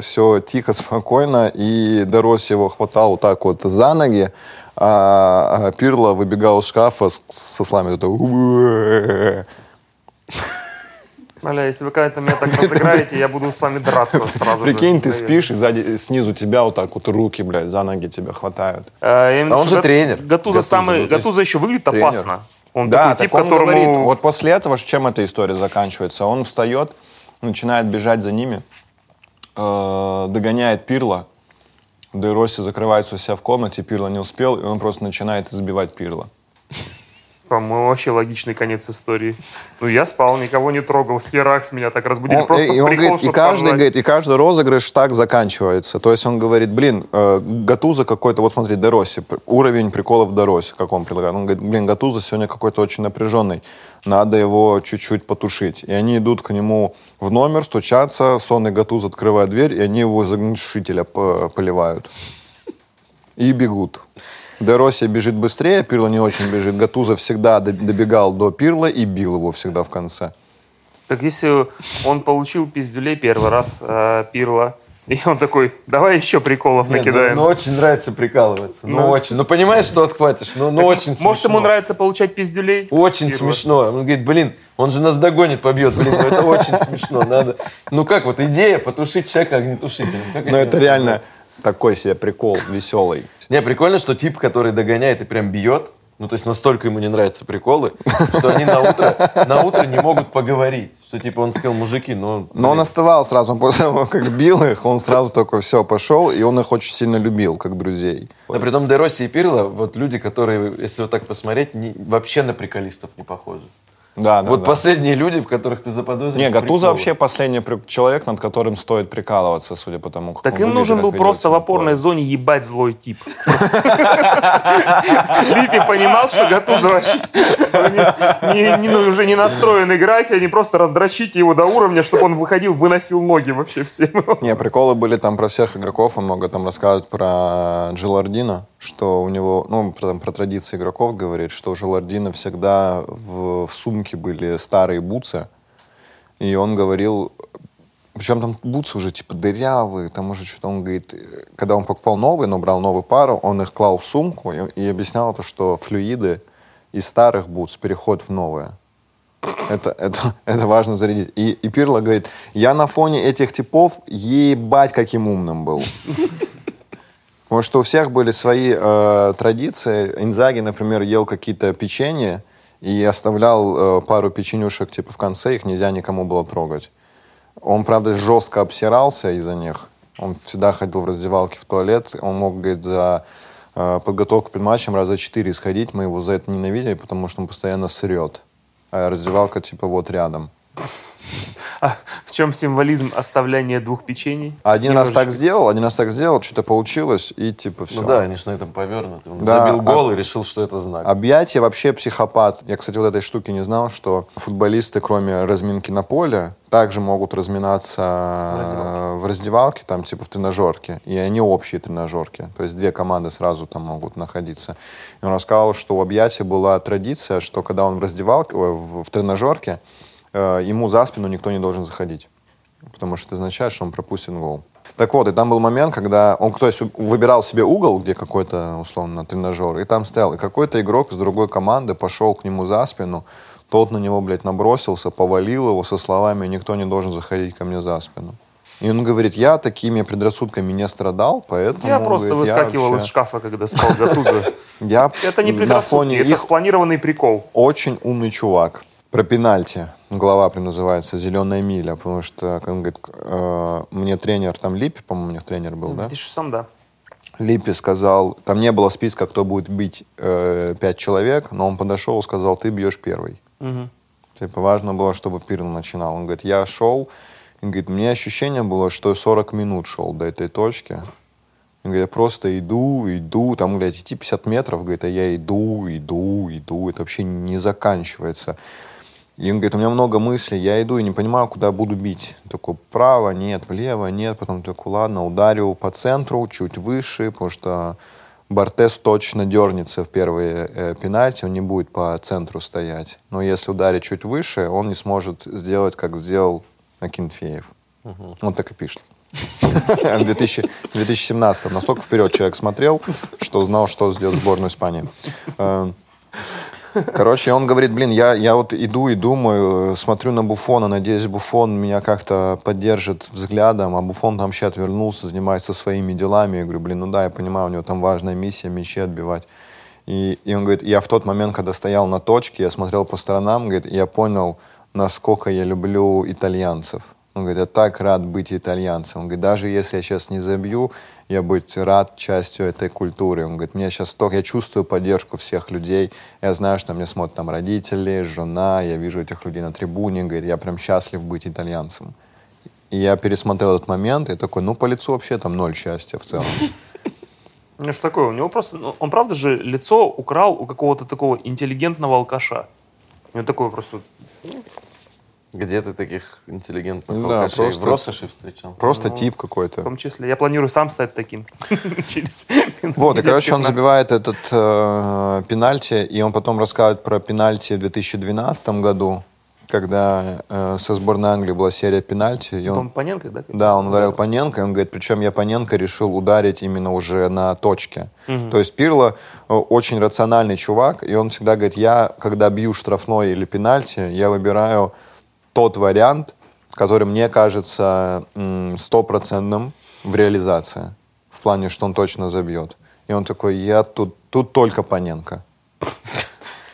все тихо, спокойно. И Де Росси его хватал вот так вот за ноги. А а Пирло выбегал из шкафа со слами. такой, Бля, если вы когда-то меня так разыграете, я буду с вами драться сразу же. Прикинь, ты наверное. спишь, и сзади, снизу тебя вот так вот руки, блядь, за ноги тебя хватают. А, А он же тренер. Гатуза, самый, ну, Гатуза еще выглядит тренер. опасно. Он да, такой тип, так он которому... говорит, вот после этого, чем эта история заканчивается? Он встает, начинает бежать за ними, э, догоняет Пирла, Де Росси закрывается у себя в комнате, Пирло не успел, и он просто начинает избивать Пирла. По-моему, вообще логичный конец истории. Ну, я спал, никого не трогал. Херакс меня так разбудили. Он- Просто и, он прикол, говорит, и каждый, поржать. говорит, и каждый розыгрыш так заканчивается. То есть он говорит, блин, э, Гатуза какой-то, вот смотри, Дероси, уровень приколов Дероси, как он предлагает. Он говорит, блин, Гатуза сегодня какой-то очень напряженный, надо его чуть-чуть потушить. И они идут к нему в номер, стучатся, сонный Гатуз открывает дверь, и они его из огнетушителя по- поливают. И бегут. Дероси бежит быстрее, Пирло не очень бежит. Гатуза всегда до- добегал до Пирла и бил его всегда в конце. Так если он получил пиздюлей первый раз э, Пирла, и он такой, давай еще приколов Нет, накидаем. ну, ну, очень нравится прикалываться. Ну, Ну. очень. Ну, понимаешь, что отхватишь? Ну, ну Так, очень смешно. Может, ему нравится получать пиздюлей? Очень Пирла. смешно. Он говорит, блин, он же нас догонит, побьет. Блин, ну это очень смешно. Надо. Ну как вот идея потушить человека огнетушителем. Но это реально такой себе прикол веселый. Не, прикольно, что тип, который догоняет и прям бьет, ну, то есть настолько ему не нравятся приколы, что они на утро, на утро не могут поговорить. Что, типа, он сказал, мужики, ну... Но он блин, оставал сразу, он после того, как бил их, он сразу такой, все, пошел, и он их очень сильно любил, как друзей. Но при том Дероси и Пирло, вот люди, которые, если вот так посмотреть, не- вообще на приколистов не похожи. Да, да, вот да. последние люди, в которых ты заподозришь Не, Гатуза приколы. вообще последний при- человек, над которым стоит прикалываться, судя по тому, как Так он им выглядит, нужен был просто в опорной зоне ебать злой тип. Липи понимал, что Гатуза вообще ну, уже не настроен играть, а не просто раздрочить его до уровня, чтобы он выходил, выносил ноги вообще всем. Не, приколы были там про всех игроков, он много там рассказывает про Джилардина, что у него, ну, про, традиции игроков говорит, что у Джилардина всегда в, в сумке были старые бутсы, и он говорил, причем там бутсы уже типа дырявые, там уже что-то он говорит, когда он покупал новые, но брал новую пару, он их клал в сумку и, и объяснял то, что флюиды из старых бутс переходят в новые. Это, это, это важно зарядить. И, и Пирло говорит, я на фоне этих типов ебать каким умным был. Потому что у всех были свои э, традиции. Инзаги, например, ел какие-то печенья, и оставлял э, пару печенюшек типа в конце, их нельзя никому было трогать. Он, правда, жестко обсирался из-за них. Он всегда ходил в раздевалке в туалет. Он мог, говорит, за э, подготовку перед матчем раза четыре сходить. Мы его за это ненавидели, потому что он постоянно срет. А раздевалка типа вот рядом. А в чем символизм оставления двух печений? Один раз так Немножечко. сделал, один раз так сделал, что-то получилось, и типа все. Ну да, они же на этом повернуты. Он Да, забил гол а- и решил, что это знак. Объятие вообще психопат. Я, кстати, вот этой штуки не знал, что футболисты, кроме разминки на поле, также могут разминаться В раздевалке. э, в раздевалке, там типа в тренажерке. И они общие тренажерки. То есть две команды сразу там могут находиться. И он рассказал, что у объятия была традиция, что когда он в раздевалке, в, в тренажерке, ему за спину никто не должен заходить. Потому что это означает, что он пропустит гол. Так вот, и там был момент, когда он, то есть, выбирал себе угол, где какой-то, условно, тренажер, и там стоял. И какой-то игрок из другой команды пошел к нему за спину, тот на него, блядь, набросился, повалил его со словами «никто не должен заходить ко мне за спину». И он говорит, я такими предрассудками не страдал, поэтому... Я просто говорит, я выскакивал вообще- из шкафа, когда спал Гатузо. Я Это не предрассудки, это спланированный прикол. очень умный чувак. Про пенальти. Глава прям называется «Зеленая миля», потому что, как он говорит, э, мне тренер, там Липи, по-моему, у них тренер был, В да? 2006 да. Липи сказал, там не было списка, кто будет бить э, пять человек, но он подошел и сказал, ты бьешь первый. Мгм. Типа важно было, чтобы Пирл начинал. Он говорит, я шел, и говорит, мне ощущение было, что я 40 минут шел до этой точки. Он говорит, я просто иду, иду, там, блядь, идти 50 метров, говорит, а я иду, иду, иду, это вообще не заканчивается. И он говорит, у меня много мыслей, я иду и не понимаю, куда буду бить. Такой, вправо, нет, влево, нет. Потом такой, ладно, ударю по центру, чуть выше, потому что Бортес точно дернется в первые э, пенальти, он не будет по центру стоять. Но если ударить чуть выше, он не сможет сделать, как сделал Акинфеев. Он так и пишет. В 2000 в 2017 настолько вперед человек смотрел, что знал, что сделать сборную Испании. Короче, он говорит, блин, я, я вот иду и думаю, смотрю на Буфона, надеюсь, Буфон меня как-то поддержит взглядом, а Буфон там сейчас вернулся, занимается своими делами. Я говорю, блин, ну да, я понимаю, у него там важная миссия, мячи отбивать. И, и он говорит, я в тот момент, когда стоял на точке, я смотрел по сторонам, говорит, я понял, насколько я люблю итальянцев. Он говорит, я так рад быть итальянцем. Он говорит, даже если я сейчас не забью, я быть рад частью этой культуры. Он говорит, мне сейчас только, я чувствую поддержку всех людей. Я знаю, что мне смотрят там родители, жена, я вижу этих людей на трибуне. Говорит, я прям счастлив быть итальянцем. И я пересмотрел этот момент и такой, ну, по лицу вообще там ноль счастья в целом. Ну что такое, у него просто, ну, он правда же лицо украл у какого-то такого интеллигентного алкаша. У него такое просто, Где ты таких интеллигентных Да, алкашей просто- в Россоши встречал? Просто Ну, тип в какой-то. том числе. Я планирую сам стать таким. Через Вот, и, короче, он 15. забивает этот э, пенальти, и он потом рассказывает про пенальти в 2012 году, когда э, со сборной Англии была серия пенальти. И Он он, Паненко, да? да, он ударил Паненко, и он говорит, причем я Паненко решил ударить именно уже на точке. То есть Пирло э, очень рациональный чувак, и он всегда говорит, я, когда бью штрафной или пенальти, я выбираю тот вариант, который мне кажется стопроцентным в реализации. В плане, что он точно забьет. И он такой, я тут, тут только Паненко.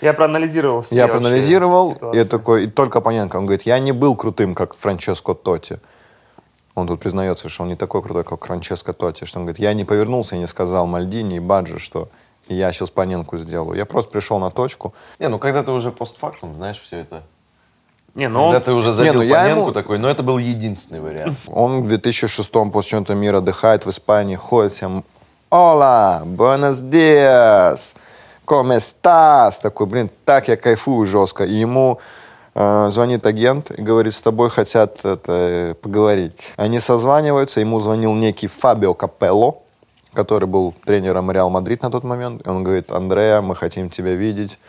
Я проанализировал все я проанализировал, и ситуации. такой, и только Паненко. Он говорит, я не был крутым, как Франческо Тоти. Он тут признается, что он не такой крутой, как Франческо Тоти. Что он говорит, я не повернулся и не сказал Мальдини и Баджи, что я сейчас Паненку сделаю. Я просто пришел на точку. Не, ну когда ты уже постфактум знаешь все это. Не, ну Когда он, ты уже забил ну я ему- такой, но это был единственный вариант. Он в 2006 после чемпионата мира отдыхает в Испании, ходит всем «Ола! Días! ¿Cómo estás?» Такой, блин, так я кайфую жестко. И ему э, звонит агент и говорит, с тобой хотят это, поговорить. Они созваниваются, ему звонил некий Фабио Капелло, который был тренером Реал Мадрид на тот момент. И он говорит, Андреа, мы хотим тебя видеть.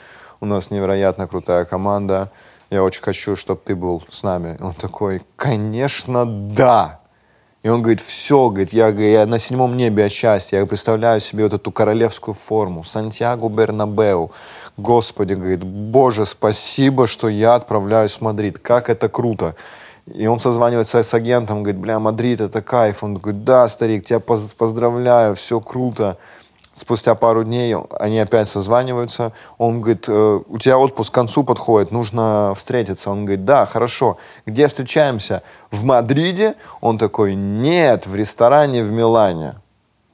У нас невероятно крутая команда. Я очень хочу, чтобы ты был с нами. Он такой, конечно, да. И он говорит, все, говорит, я, я на седьмом небе от счастья. Я представляю себе вот эту королевскую форму. Сантьяго Бернабеу. Господи, говорит, боже, спасибо, что я отправляюсь в Мадрид. Как это круто. И он созванивается с агентом, говорит, бля, Мадрид, это кайф. Он говорит, да, старик, тебя поз- поздравляю, все круто. Спустя пару дней они опять созваниваются. Он говорит, «Э, у тебя отпуск к концу подходит, нужно встретиться. Он говорит, да, хорошо. Где встречаемся? В Мадриде? Он такой, нет, в ресторане в Милане.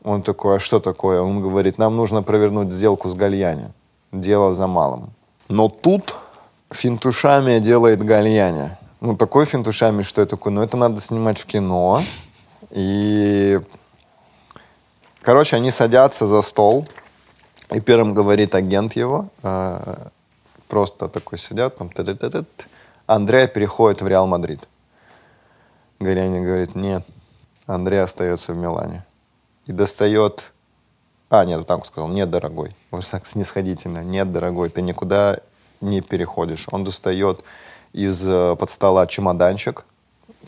Он такой, а что такое? Он говорит, нам нужно провернуть сделку с Гальяни. Дело за малым. Но тут финтушами делает Гальяни. Ну, такой финтушами, что я такой, ну, это надо снимать в кино. И Короче, они садятся за стол, и первым говорит агент его, э, просто такой сидят, там, т-т-т-т. Андрея переходит в Реал Мадрид. Горяни говорит, нет, Андрей остается в Милане. И достает... А, нет, так сказал, нет, дорогой. Вот так снисходительно, нет, дорогой, ты никуда не переходишь. Он достает из э, под стола чемоданчик,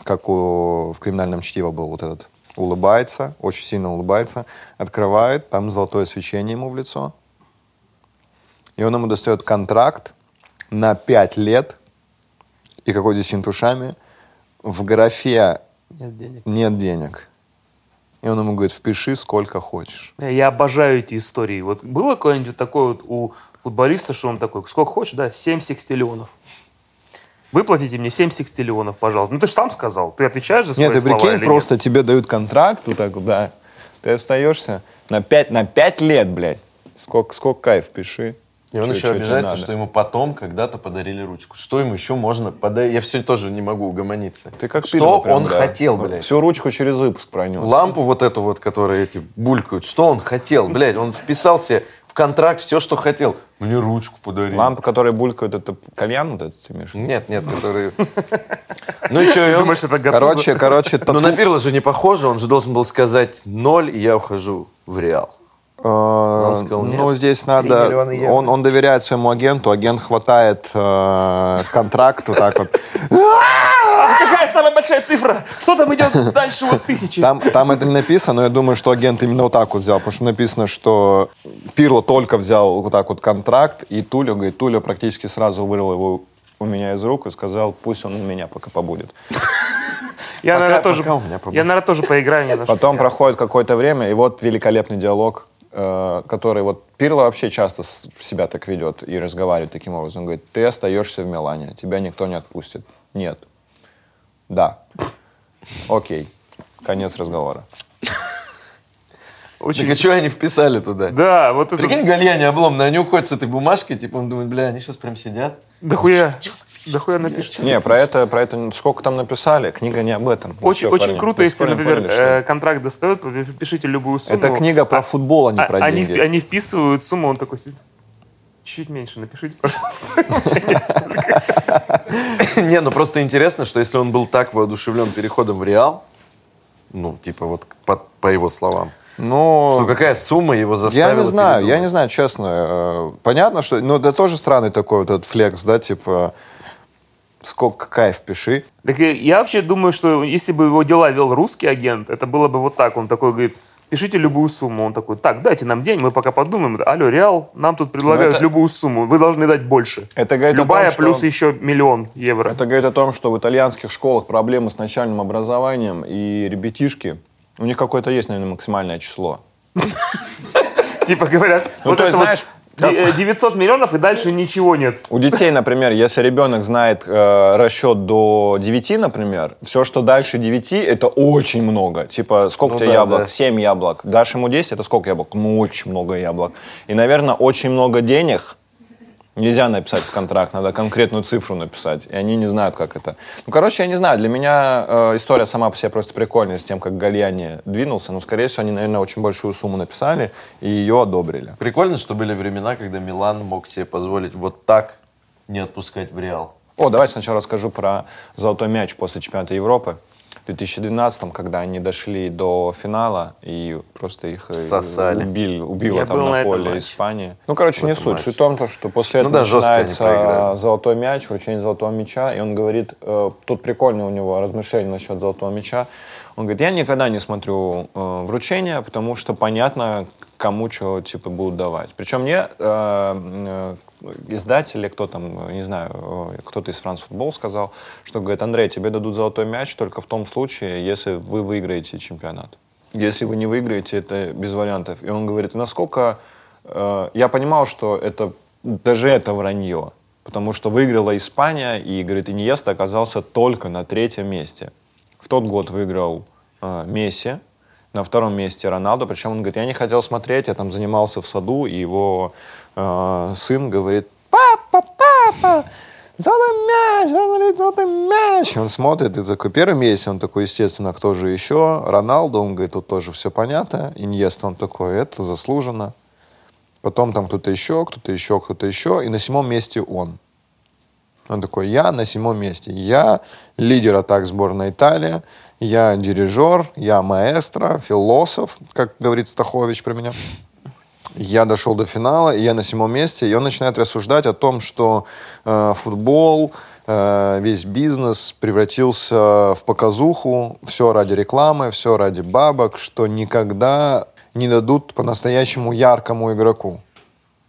как у, в криминальном чтиво был вот этот улыбается, очень сильно улыбается, открывает, там золотое свечение ему в лицо. И он ему достает контракт на 5 лет, и какой здесь интушами, в графе Нет денег. нет денег. И он ему говорит, впиши сколько хочешь. Я обожаю эти истории. Вот было какое-нибудь такое вот у футболиста, что он такой, сколько хочешь, да, 7 секстиллионов. Выплатите мне 7 секстиллионов, пожалуйста. Ну, ты же сам сказал. Ты отвечаешь за свои Нет, ты слова прикинь, или просто тебе дают контракт, вот так вот, да. Ты остаешься на 5, на 5 лет, блядь. Сколько, сколько кайф, пиши. И он Чё- еще чё обижается, что ему потом когда-то подарили ручку. Что ему еще можно подарить? Я все тоже не могу угомониться. Ты как Что прям, он да. хотел, блядь? Всю ручку через выпуск пронес. Лампу вот эту вот, которая эти булькают. Что он хотел, блядь? Он вписался в контракт все, что хотел. Мне ручку подарили. Лампы, которые булькают, это кальян вот этот ты имеешь? Нет, нет, которые... Ну и что. Думаешь, это? Короче, короче, Ну на Пирло же не похоже, он же должен был сказать ноль, и я ухожу в Реал. Он сказал, ну, здесь надо... Он, он доверяет своему агенту, агент хватает э, контракт вот так вот. Какая самая большая цифра? Кто там идет дальше вот тысячи? Там, там это не написано, но я думаю, что агент именно вот так вот взял, потому что написано, что Пирло только взял вот так вот контракт, и Туля, говорит, Туля практически сразу вырвал его у меня из рук и сказал, пусть он у меня пока побудет. Я, Пока- наверное, тоже, пока у меня проблемы. я, наверное, тоже поиграю немножко. Потом проходит какое-то время, и вот великолепный диалог, э, который вот Пирло вообще часто себя так ведет и разговаривает таким образом. Он говорит, ты остаешься в Милане, тебя никто не отпустит. Нет. Да. Окей. Конец разговора. Так а что они вписали туда? Да, вот это... Прикинь, Гальяне обломно, они уходят с этой бумажкой, типа он думает, бля, они сейчас прям сидят. Дохуя. Дохуя напишет. Не, про это, про это сколько там написали, книга не об этом. Очень, Всё, очень парни, круто, если, например, поняли, что э, контракт достает, пишите любую сумму. Это книга про А- футбол, а не а- про они, деньги. впи- они вписывают сумму, он такой сидит. Чуть меньше напишите, пожалуйста. Не, ну просто интересно, что если он был так воодушевлен переходом в Реал, ну, типа вот по, по его словам, Ну, что какая сумма его заставила Я не знаю, я передумать? не знаю, честно. Э, Понятно, что... Ну, это тоже странный такой вот этот флекс, да, типа... Сколько кайф пиши. Так я вообще думаю, что если бы его дела вел русский агент, это было бы вот так. Он такой говорит, пишите любую сумму. Он такой, так, дайте нам день, мы пока подумаем. Алло, Реал, нам тут предлагают Ну, это- любую сумму, вы должны дать больше. Это говорит о Любая том, что- плюс еще миллион евро. Это говорит о том, что в итальянских школах проблемы с начальным образованием, и ребятишки, у них какое-то есть, наверное, максимальное число. Типа говорят, Ну, вот то это вот 900 миллионов и дальше ничего нет. У детей, например, если ребенок знает э, расчет до 9, например, все, что дальше 9, это очень много. Типа, сколько Ну у тебя да, яблок? да. 7 яблок. Дашь ему 10, это сколько яблок? Ну, очень много яблок. И, наверное, очень много денег нельзя написать в контракт, надо конкретную цифру написать. И они не знают, как это. Ну, короче, я не знаю, для меня э, история сама по себе просто прикольная с тем, как Гальяни двинулся. Но, скорее всего, они, наверное, очень большую сумму написали и ее одобрили. Прикольно, что были времена, когда Милан мог себе позволить вот так не отпускать в Реал. О, давайте сначала расскажу про золотой мяч после чемпионата Европы. В 2012 когда они дошли до финала и просто их э, Всосали. убили, убила Я там был на поле. Испании. Ну, короче, В не суть. матче. Суть в том, то, что после Ну этого да, начинается золотой мяч, вручение золотого мяча, и он говорит, э, тут прикольное у него размышление насчет золотого мяча. Он говорит, я никогда не смотрю э, вручение, потому что понятно, кому что типа будут давать. Причем мне э, э, издатель кто там, не знаю, э, кто-то из France Football сказал, что говорит, Андрей, тебе дадут золотой мяч только в том случае, если вы выиграете чемпионат. если вы не выиграете, это без вариантов. И он говорит, насколько... э, я понимал, что это даже это вранье, потому что выиграла Испания, и, говорит, Иньеста оказался только на третьем месте. В тот год выиграл э, Месси, на втором месте Роналду, причем он говорит, я не хотел смотреть, я там занимался в саду, и его э, сын говорит, папа, папа, золотой мяч, золотой, золотой мяч. Он смотрит, и такой, первый месяц, он такой, естественно, кто же еще? Роналду, он говорит, тут тоже все понятно. Иньеста, он такой, это заслуженно. Потом там кто-то еще, кто-то еще, кто-то еще. И на седьмом месте он. Он такой, я на седьмом месте. Я лидер атак сборной Италии. Я дирижер, я маэстро, философ, как говорит Стахович про меня. Я дошел до финала, и я на седьмом месте, и он начинает рассуждать о том, что э, футбол, э, весь бизнес превратился в показуху, все ради рекламы, все ради бабок, что никогда не дадут по-настоящему яркому игроку.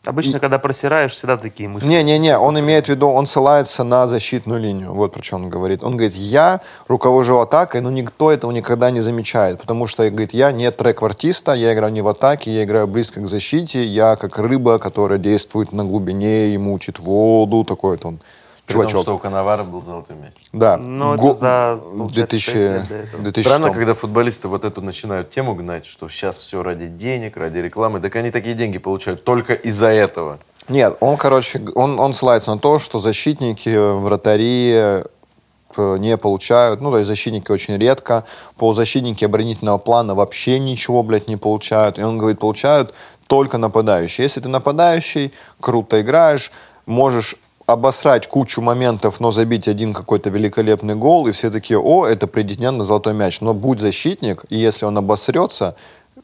Обычно, когда просираешь, всегда такие мысли. Не-не-не, он имеет в виду, он ссылается на защитную линию. Вот про что он говорит. Он говорит, я руковожу атакой, но никто этого никогда не замечает, потому что, говорит, я не трек-артиста, я играю не в атаке, я играю близко к защите, я как рыба, которая действует на глубине и мучит воду, такой вот он При том, чувачок. что у Коновара был золотой мяч. Да. Ну, это Го- за, получается, 2000 шесть лет до этого. 2006. Странно, когда футболисты вот эту начинают тему гнать, что сейчас все ради денег, ради рекламы. Так они такие деньги получают только из-за этого. Нет, он, короче, он, он ссылается на то, что защитники, э, вратари э, не получают, ну, то есть защитники очень редко, полузащитники оборонительного плана вообще ничего, блядь, не получают. И он говорит, получают только нападающие. Если ты нападающий, круто играешь, можешь обосрать кучу моментов, но забить один какой-то великолепный гол, и все такие, о, это претендент на золотой мяч. Но будь защитник, и если он обосрется,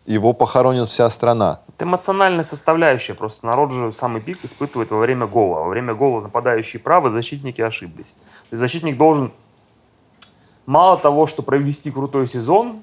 его похоронит вся страна. Это эмоциональная составляющая. Просто народ же самый пик испытывает во время гола. Во время гола нападающие правы, защитники ошиблись. То есть защитник должен мало того, что провести крутой сезон,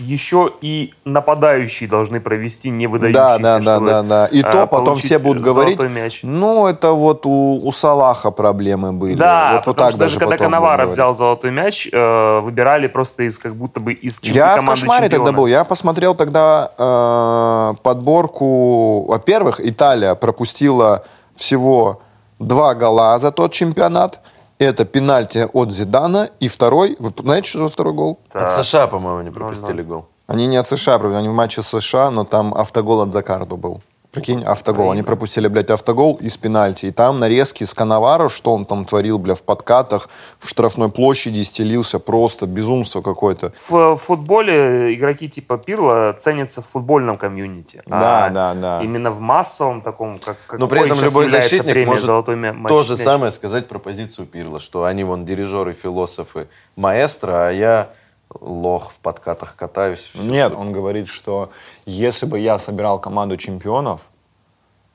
еще и нападающие должны провести не выдающийся. Да, да, да, чтобы, да, да. И э, то потом все будут говорить, мяч. ну, это вот у, у Салаха проблемы были. Да, вот, вот потому так что даже когда Коновара взял золотой мяч, э, выбирали просто из как будто бы из черты Я в команды кошмаре чемпиона. тогда был. Я посмотрел тогда э, подборку. Во-первых, Италия пропустила всего два гола за тот чемпионат. Это пенальти от Зидана. И второй, вы знаете, что за второй гол? Так. От США, по-моему, не пропустили гол. Они не от США, правда, они в матче с США, но там автогол от Закарду был. Прикинь, автогол. Они пропустили, блядь, автогол из пенальти. И там нарезки с Коновара, что он там творил, бля, в подкатах, в штрафной площади стелился. Просто безумство какое-то. В футболе игроки типа Пирла ценятся в футбольном комьюнити. Да, а да, да. Именно в массовом таком, как Но при этом любой является защитник может «Золотой то же мяч». самое сказать про позицию Пирла, что они вон дирижеры, философы, маэстро, а я лох в подкатах катаюсь. Нет, он говорит, что если бы я собирал команду чемпионов,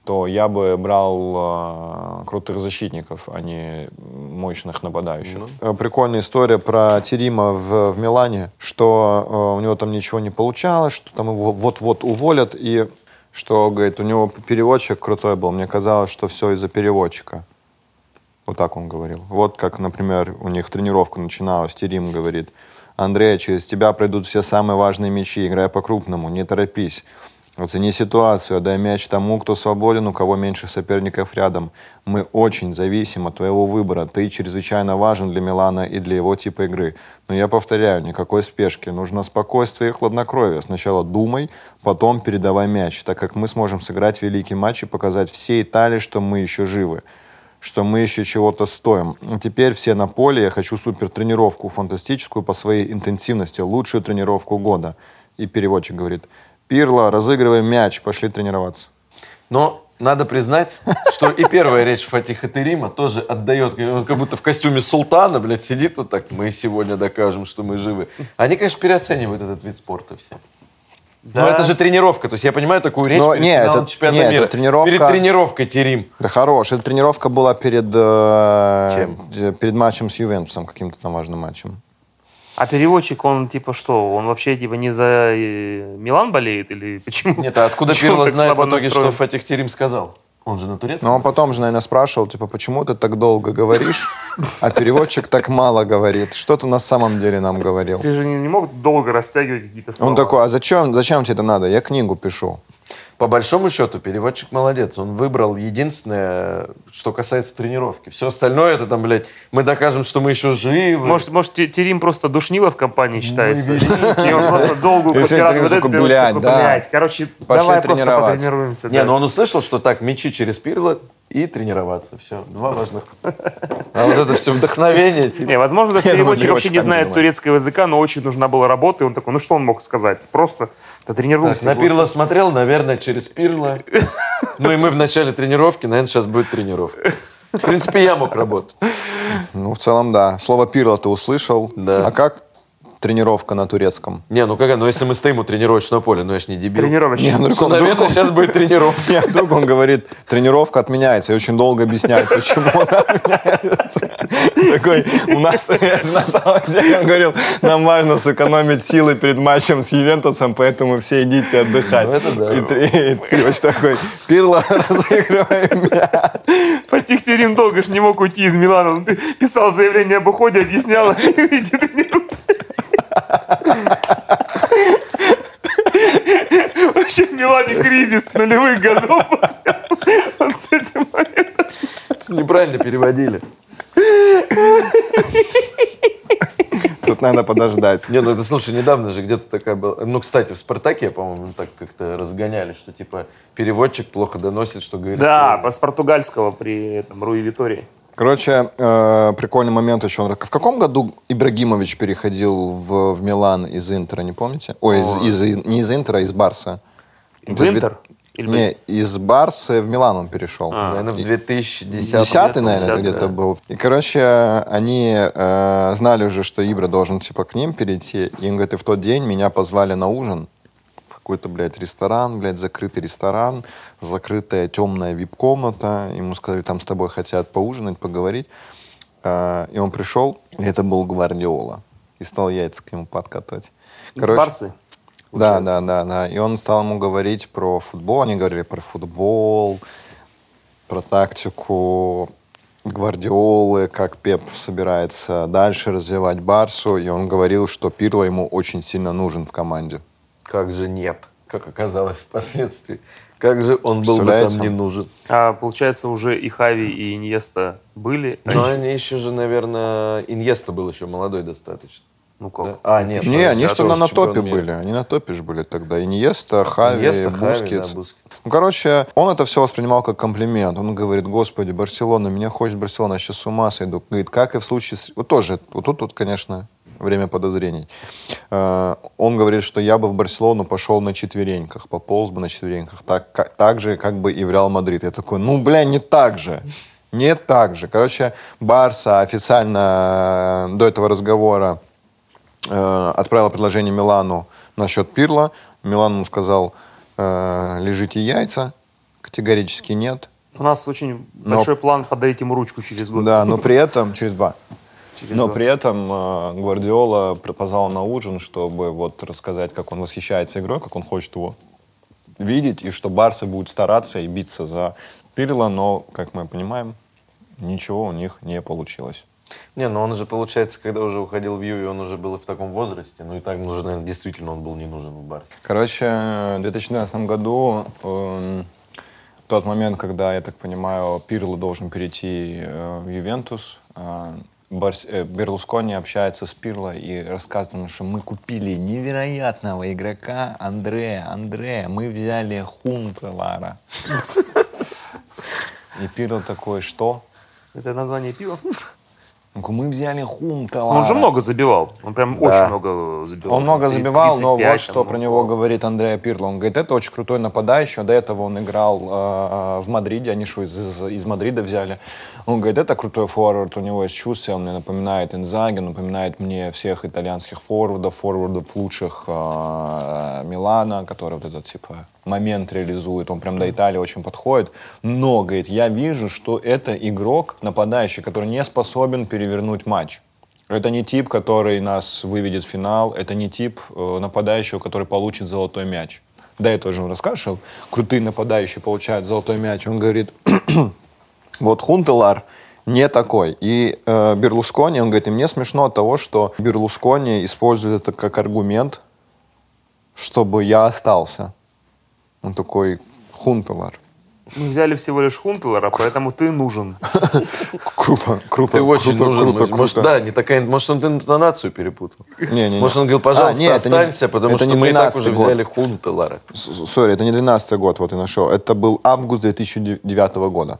то я бы брал э, крутых защитников, а не мощных нападающих. Э, Прикольная история про Терима в, в Милане, что э, у него там ничего не получалось, что там его вот-вот уволят, и что, говорит, у него переводчик крутой был. Мне казалось, что все из-за переводчика. Вот так он говорил. Вот как, например, у них тренировка начиналась, Терим говорит, Андрей, через тебя пройдут все самые важные мячи, играй по-крупному, не торопись. Оцени ситуацию, отдай мяч тому, кто свободен, у кого меньше соперников рядом. Мы очень зависим от твоего выбора. Ты чрезвычайно важен для Милана и для его типа игры. Но я повторяю, никакой спешки. Нужно спокойствие и хладнокровие. Сначала думай, потом передавай мяч, так как мы сможем сыграть великий матч и показать всей Италии, что мы еще живы что мы еще чего-то стоим. Теперь все на поле. Я хочу супер тренировку, фантастическую по своей интенсивности, лучшую тренировку года. И переводчик говорит, Пирло, разыгрываем мяч, пошли тренироваться. Но надо признать, что и первая речь Фатиха Терима тоже отдает, он как будто в костюме султана, блядь, сидит вот так, мы сегодня докажем, что мы живы. Они, конечно, переоценивают этот вид спорта все. Но Да. это же тренировка, то есть я понимаю такую речь Но перед не, финалом это- чемпионата не, это мира. тренировка- Перед тренировкой Терим. Да хорош. Эта тренировка была перед, э, Чем? э, перед матчем с Ювентусом, каким-то там важным матчем. А переводчик, он типа что? Он вообще типа не за э, Милан болеет или почему? Нет, а откуда Пирло знает в итоге, что настроен? Фатих Терим сказал? Он же на турецком. Но он потом же, наверное, спрашивал, типа, почему ты так долго говоришь, а переводчик так мало говорит? Что ты на самом деле нам говорил? Ты же не, не могут долго растягивать какие-то слова. Он такой, а зачем, зачем тебе это надо? Я книгу пишу. По большому счету, переводчик молодец. Он выбрал единственное, что касается тренировки. Все остальное, это там, блядь, мы докажем, что мы еще живы. Может, может, Те- Терим просто душнило в компании считается. И он просто долгую Если потирал вот это, блядь. Короче, давай просто потренируемся. Не, да. ну он услышал, что так, мечи через пирло и тренироваться. Все, два важных. А вот это все вдохновение. типа. Не, возможно, даже переводчик вообще не знает турецкого языка, но очень нужна была работа, и он такой, ну что он мог сказать? Просто да Так, тренируйся. на пирло смотрел, наверное, через пирло. Ну и мы в начале тренировки, наверное, сейчас будет тренировка. В принципе, я мог работать. Ну, в целом, да. Слово «пирло» ты услышал. Да. А как тренировка на турецком? Не, ну какая, ну если мы стоим у тренировочного поля, ну я ж не дебил. Тренировочный. Не, ну, он наверное, вдруг- сейчас будет тренировка. Не, а вдруг он говорит, тренировка отменяется, и очень долго объясняет, почему она отменяется. Такой, у нас, на самом деле, он говорил, нам важно сэкономить силы перед матчем с Ювентусом, поэтому все идите отдыхать. Ну, это да. И очень такой, Пирло, разыгрываем мяч. Фатих Терим долго ж не мог уйти из Милана. Он пи- писал заявление об уходе, объяснял, иди тренируйся. Вообще Милане кризис нулевых годов вот с этим моментом. Неправильно переводили. Тут надо подождать. Не, ну это, слушай, недавно же где-то такая была... Ну, кстати, в «Спартаке», по-моему, так как-то разгоняли, что, типа, переводчик плохо доносит, что говорит. Да, с португальского при этом Руи Витории. Короче, э, прикольный момент еще. Он В каком году Ибрагимович переходил в, в Милан из Интера, не помните? Ой, из, из- не из Интера, а из Барса. В Интер? Или Не, из Барса в Милан он перешел. Наверное, в И- 2010 Десятый, наверное, это десятый, где-то да. был. И, короче, они э, знали уже, что Ибра должен, типа, к ним перейти. И он говорит, и в тот день меня позвали на ужин какой-то, блядь, ресторан, блядь, закрытый ресторан, закрытая темная вип-комната. Ему сказали, там с тобой хотят поужинать, поговорить. Э, и он пришел, и это был Гвардиола. И стал яйца к нему подкатывать. Из Барсы? Да, да, да, да. И он стал ему говорить про футбол. Они говорили про футбол, про тактику Гвардиолы, как Пеп собирается дальше развивать Барсу. И он говорил, что Пирло ему очень сильно нужен в команде. Как же нет, как оказалось впоследствии. Как же он был бы там не нужен. А получается, уже и Хави, и Иньеста были. Но они еще же, наверное, Иньеста был еще молодой достаточно. Ну как? Да? А, нет. Не, они что на чемпион топе мира. были. Они на топе же были тогда. Иньеста, Хави, Иньеста, Хави, Бускетс. да, Бускетс. Ну, короче, он это все воспринимал как комплимент. Он говорит, господи, Барселона, меня хочет Барселона, я сейчас с ума сойду. Говорит, как и в случае с... Вот тоже, вот тут, тут, конечно, время подозрений. Э, Он говорит, что я бы в Барселону пошел на четвереньках, пополз бы на четвереньках. Так, как- так же, как бы и в Реал Мадрид. Я такой, ну, бля, не так же. Не так же. Короче, Барса официально э, до этого разговора э, отправила предложение Милану насчет Пирла. Милан ему сказал, лежите яйца. Категорически нет. У нас очень Но- большой план подарить ему ручку через год. Да, но при этом через два. Через Но два. при этом э, Гвардиола позвал на ужин, чтобы вот рассказать, как он восхищается игрой, как он хочет его видеть, и что Барса будет стараться и биться за Пирла, но, как мы понимаем, ничего у них не получилось. Не, ну он же, получается, когда уже уходил в Юви, он уже был в таком возрасте. Ну и так, ну, уже, наверное, действительно он был не нужен в Барсе. Короче, в 2012 году, в тот момент, когда, я так понимаю, Пирло должен перейти э, в Ювентус, э, Барс- э, Берлускони общается с Пирло и рассказывает ему, что мы купили невероятного игрока Андрея. Андрея, мы взяли Хунтелара. И Пирло такой, что? Это название пива? Мы взяли Хунтелара. Он же много забивал. Он прям Да. очень много забивал. Он много забивал, но 35 вот что там, про него говорит Андреа Пирло. Он говорит, это очень крутой нападающий. До этого он играл э, в Мадриде, они что, из, из- из Мадрида взяли. Он говорит, это крутой форвард, у него есть чувство, он мне напоминает Инзаги, напоминает мне всех итальянских форвардов, форвардов лучших э, Милана, который вот этот, типа, момент реализует. Он прям до Италии очень подходит. Но, говорит, я вижу, что это игрок, нападающий, который не способен перевернуть матч. Это не тип, который нас выведет в финал, это не тип э, нападающего, который получит золотой мяч. до этого же он рассказывал, что крутые нападающие получают золотой мяч. Он говорит, вот Хунтелар не такой. И э, Берлускони, он говорит, и мне смешно от того, что Берлускони использует это как аргумент, чтобы я остался. Он такой Хунтелар. Мы взяли всего лишь Хунтелера, поэтому ты нужен. Круто, круто, Ты очень круто, нужен. круто, может, да, не такая, может, он интонацию перепутал. Не, не. Может, он говорил, пожалуйста, А, не- останься, потому что мы и так 12-й уже взяли Хунтелара. Сори, это не 12 год, вот я нашел. Это был август 2009 года.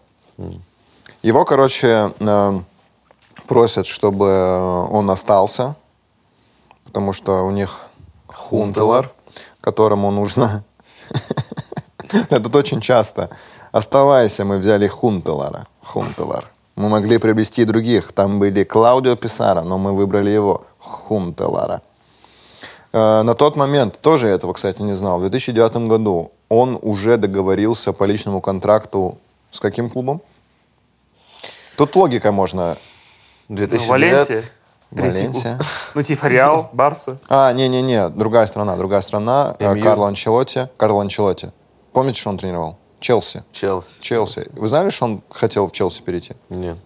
Его, короче, э, просят, чтобы он остался, потому что у них Хунтелар, которому нужно... Это очень часто. Оставайся, мы взяли Хунтелара. Хунтелар. Мы могли приобрести других. Там были Клаудио Писара, но мы выбрали его. Хунтелара. Э, На тот момент, тоже этого, кстати, не знал, в 2009 году он уже договорился по личному контракту с каким клубом? Тут логика можно. 2009. Валенсия. Третий Валенсия. клуб. Ну, типа Реал, Барса. А, не-не-не, другая страна, другая страна. МЮ. Карло Анчелотти. Карло Анчелотти. Помните, что он тренировал? Челси. Челси. Челси. Вы знали, что он хотел в Челси перейти? Нет.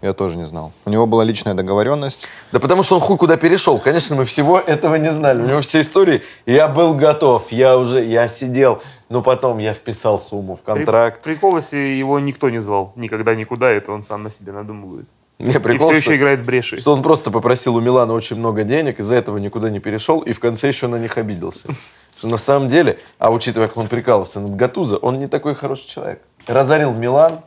Я тоже не знал. У него была личная договоренность. Да потому что он хуй куда перешел. Конечно, мы всего этого не знали. У него все истории. Я был готов, я уже, я сидел. Но потом я вписал сумму в При- контракт. Прикол, если его никто не звал никогда никуда, это он сам на себе надумывает. Не, И прикол, все что- еще играет в бреши. что он просто попросил у Милана очень много денег, из-за этого никуда не перешел, и в конце еще на них обиделся. Что на самом деле, а учитывая, как он прикалывался над Гатузо, он не такой хороший человек. Разорил Милан,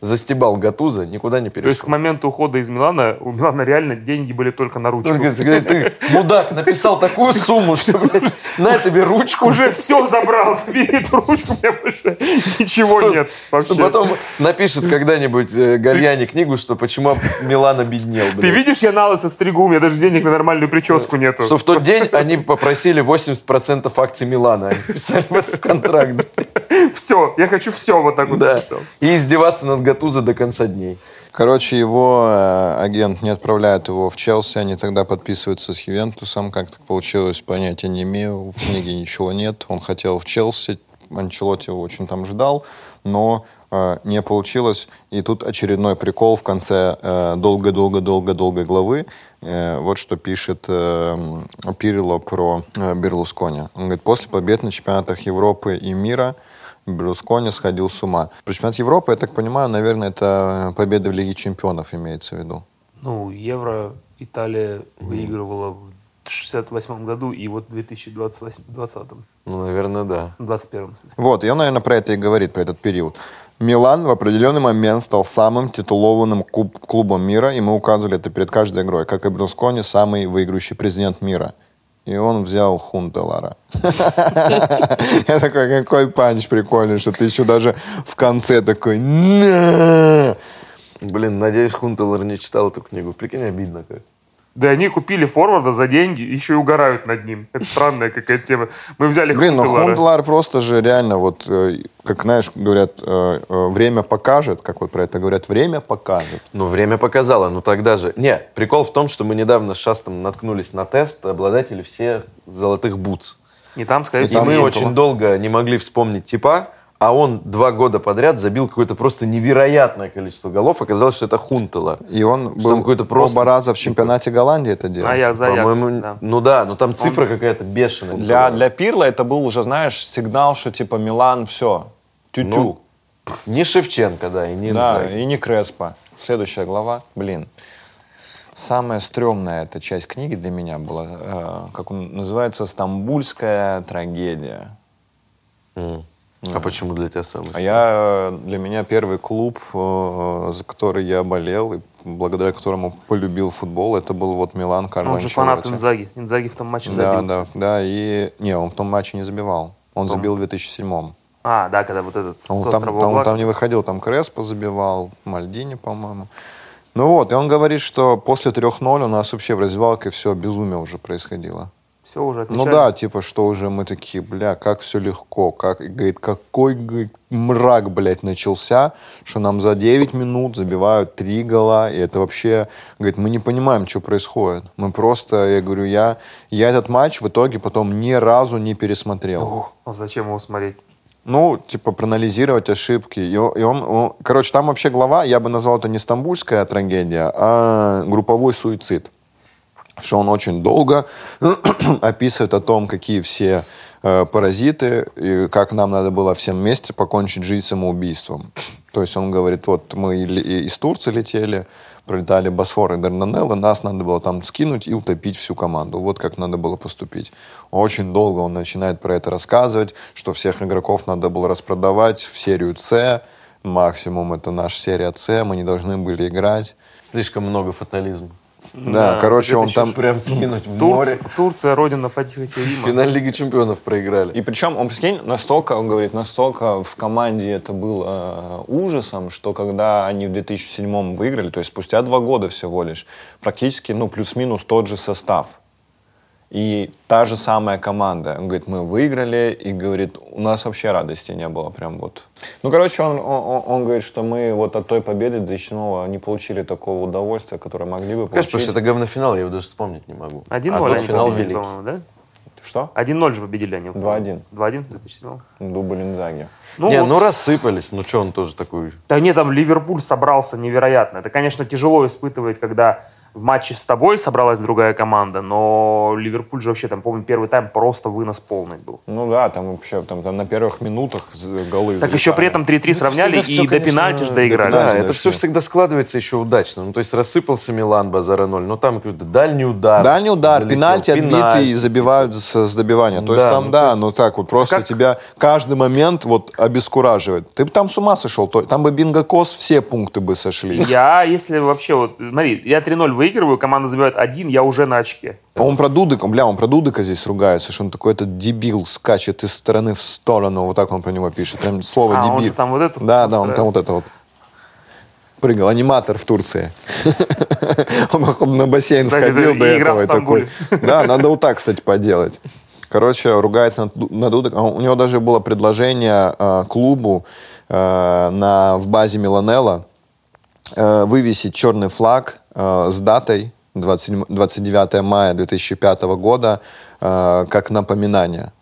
застебал Гатузо, никуда не То есть к перешел. моменту ухода из Милана у Милана реально деньги были только на ручку. Он говорит, говорит, ты, мудак, написал такую сумму, что, блядь, на тебе ручку. Уже все забрал, эту ручку, у меня больше ничего нет вообще. Что потом напишет когда-нибудь э, Гальяни книгу, что почему Милан обеднел. Ты видишь, я на лысо стригу, у меня даже денег на нормальную прическу нету. Что в тот день они попросили 80% акций Милана. Они писали в этот контракт. Все, я хочу все вот так вот Да. написал. И издеваться над Гатузо до конца дней. Короче, его э, агент не отправляет его в Челси, они тогда подписываются с Ювентусом. Как так получилось, понятия не имею. В книге ничего нет. Он хотел в Челси, Анчелотти его очень там ждал, но э, не получилось. И тут очередной прикол в конце э, долго-долго-долго-долгой главы. Э, вот что пишет э, Пирило про э, Берлускони. Он говорит, после побед на чемпионатах Европы и мира Берлускони сходил с ума. Про чемпионат Европы, я так понимаю, наверное, это победа в Лиге чемпионов имеется в виду. Ну, Евро Италия выигрывала в 68 году и вот в 2020. Ну, наверное, да. В 21 смысле. Вот, и он, наверное, про это и говорит, про этот период. Милан в определенный момент стал самым титулованным клуб- клубом мира, и мы указывали это перед каждой игрой, как и Берлускони, самый выигрывающий президент мира. И он взял Хунтелара. Я такой, какой панч прикольный, что ты еще даже в конце такой! Блин, надеюсь, Хунтелер не читал эту книгу. Прикинь, обидно как. Да они купили форварда за деньги, еще и угорают над ним. Это странная какая-то тема. Мы взяли Блин, ну Хунтелара. Хунтлар просто же реально, вот, э, как, знаешь, говорят, э, э, время покажет, как вот про это говорят, время покажет. Ну, время показало, ну тогда же... Не, прикол в том, что мы недавно с Шастом наткнулись на тест обладателей всех золотых бутс. И там, скорее всего, мы очень долго не могли вспомнить типа, а он два года подряд забил какое-то просто невероятное количество голов. Оказалось, что это Хунтелар. И он был какой-то просто- оба раза в чемпионате Голландии это делал. А я за Аякс, да. ну да, но там цифра какая-то бешеная. Для, для Пирла это был уже, знаешь, сигнал, что типа Милан, все, тю-тю. Ну, Не Шевченко, да, и не да, и не Креспо. Следующая глава, блин. Самая стрёмная эта часть книги для меня была, э, как он называется, «Стамбульская трагедия». М. А почему для тебя самый А я, э, для меня первый клуб, э, за который я болел, и благодаря которому полюбил футбол, это был вот Милан Карло Он же фанат. Инзаги. Инзаги в том матче Да, забил. да, да, и... Не, он в том матче не забивал. Он забил в 2007 А, да, когда вот этот Он с там, там- Облака. там не выходил, там Креспо забивал, Мальдини, по-моему. Ну вот, и он говорит, что после 3-0 у нас вообще в раздевалке все безумие уже происходило. Все уже Ну отмечали. да, типа, что уже мы такие, бля, как все легко, как, говорит, какой говорит, мрак, блядь, начался, что нам за 9 минут забивают три гола, и это вообще, говорит, мы не понимаем, что происходит. Мы просто, я говорю, я, я этот матч в итоге потом ни разу не пересмотрел. Ух, ну зачем его смотреть? Ну, типа, проанализировать ошибки. И и он- он- короче, там вообще глава, я бы назвал это не стамбульская трагедия, а групповой суицид. Что он очень долго описывает о том, какие все э, паразиты, и как нам надо было всем вместе покончить жизнь самоубийством. То есть он говорит, вот мы из Турции летели, пролетали Босфор и Дарданеллы, нас надо было там скинуть и утопить всю команду. Вот как надо было поступить. Очень долго он начинает про это рассказывать, что всех игроков надо было распродавать в серию С, максимум это наша серия С, мы не должны были играть. Слишком много фатализма. Да, короче, это он там... Прям скинуть в Турция, море. Турция, родина Фатиха Терима. Финал Лиги Чемпионов проиграли. И причем, он, прикинь, настолько, он говорит, настолько в команде это было э, ужасом, что когда они в 2007 выиграли, то есть спустя два года всего лишь, практически, ну, плюс-минус тот же состав. И та же самая команда. Он говорит, мы выиграли, и говорит, у нас вообще радости не было, прям вот. Ну, короче, он, он, он- говорит, что мы вот от той победы 2007 не получили такого удовольствия, которое могли бы Конечно, получить. потому что это говнофинал, я его даже вспомнить не могу. 1-0 а тот они финал победили, великий. по-моему, да? Что? 1-0 же победили они. в том. 2-1. 2-1 в 2007 Дубль Инзаги. Ну, не, вот- ну рассыпались. Ну что он тоже такой... Да нет, там Ливерпуль собрался невероятно. Это, конечно, тяжело испытывать, когда в матче с тобой собралась другая команда, но Ливерпуль же вообще, там, помню, первый тайм просто вынос полный был. Ну да, там вообще там, там на первых минутах голы Так еще при залетали. этом 3-3 сравняли Всегда всё, и до конечно, пенальти же до доиграли. Да, это все всегда складывается еще удачно. Ну, то есть рассыпался Милан Базара 0, но там какой-то дальний удар. Дальний удар, залетел, пенальти отбитый пенальти. и забивают с, с добивания. То есть Да, там, ну, да, есть- ну так вот, просто как- тебя каждый момент вот обескураживает. Ты бы там с ума сошел, то- там бы бинго-кос все пункты бы сошли. Я, если вообще, вот, смотри, я 3-0 выигрываю, команда забивает один, я уже на очке. А Он про Дудыка, бля, он про Дудыка здесь ругается, что он такой этот дебил, скачет из стороны в сторону, вот так он про него пишет. Прям слово А, он дебил. там вот это Да, да, он там вот это вот. Прыгал, аниматор в Турции. Он, походу, на бассейн Кстати, сходил до этого. и такой. Да, надо вот так, кстати, поделать. Короче, ругается на, на. А У него даже было предложение э, клубу э, на, в базе Миланелла э, вывесить черный флаг с датой 27 29 мая 2005 года э, как напоминание,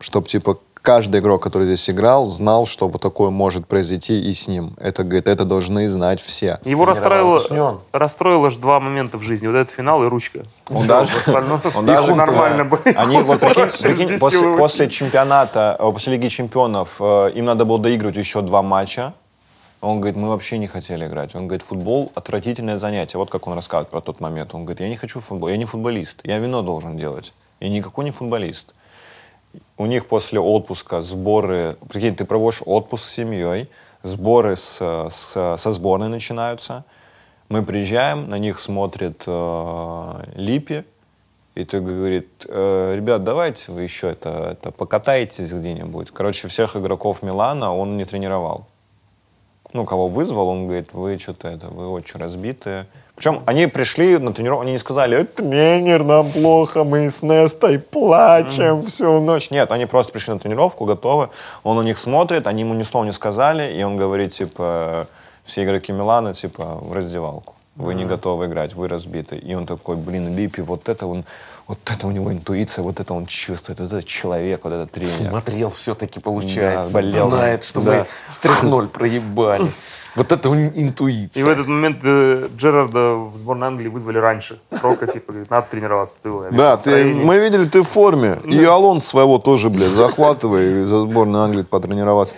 чтобы типа каждый игрок, который здесь играл, знал, что вот такое может произойти и с ним. Это, говорит, это должны знать все. Его расстроило, расстроило же два момента в жизни. Вот этот финал и ручка. Он даже- Он даже, нормально э, было. Они вот прикинь, после, после чемпионата, э, после Лиги Чемпионов э, им надо было доигрывать еще два матча. Он говорит, мы вообще не хотели играть. Он говорит, футбол отвратительное занятие. Вот как он рассказывает про тот момент. Он говорит, я не хочу футбол, я не футболист, я вино должен делать. Я никакой не футболист. У них после отпуска сборы, прикинь, ты проводишь отпуск с семьей, сборы с, с- со сборной начинаются. Мы приезжаем, на них смотрит э, Липи, и ты говорит, «Э, ребят, давайте вы еще это, это покатаетесь где-нибудь. Короче, всех игроков Милана он не тренировал. Ну, кого вызвал, он говорит, вы что-то это, вы очень разбитые. Причем они пришли на тренировку, они не сказали, тренер, нам плохо, мы с Нестой плачем всю ночь. Нет, они просто пришли на тренировку, готовы. Он у них смотрит, они ему ни слова не сказали, и он говорит, типа, все игроки Милана, типа, в раздевалку. Вы не готовы играть, вы разбиты. И он такой, блин, Липи, вот это он, вот это у него интуиция, вот это он чувствует, вот этот человек, вот этот тренер. Смотрел все-таки, получается. Да, болел. Знает, что Да. мы с 3-0 проебали. Вот это у- интуиция. И в этот момент э, Джерарда в сборной Англии вызвали раньше. Срока, типа, говорит, надо тренироваться. Ты, говорит, Да, ты, мы видели, ты в форме. И Алон своего тоже, блядь, захватывай за сборную Англии потренироваться.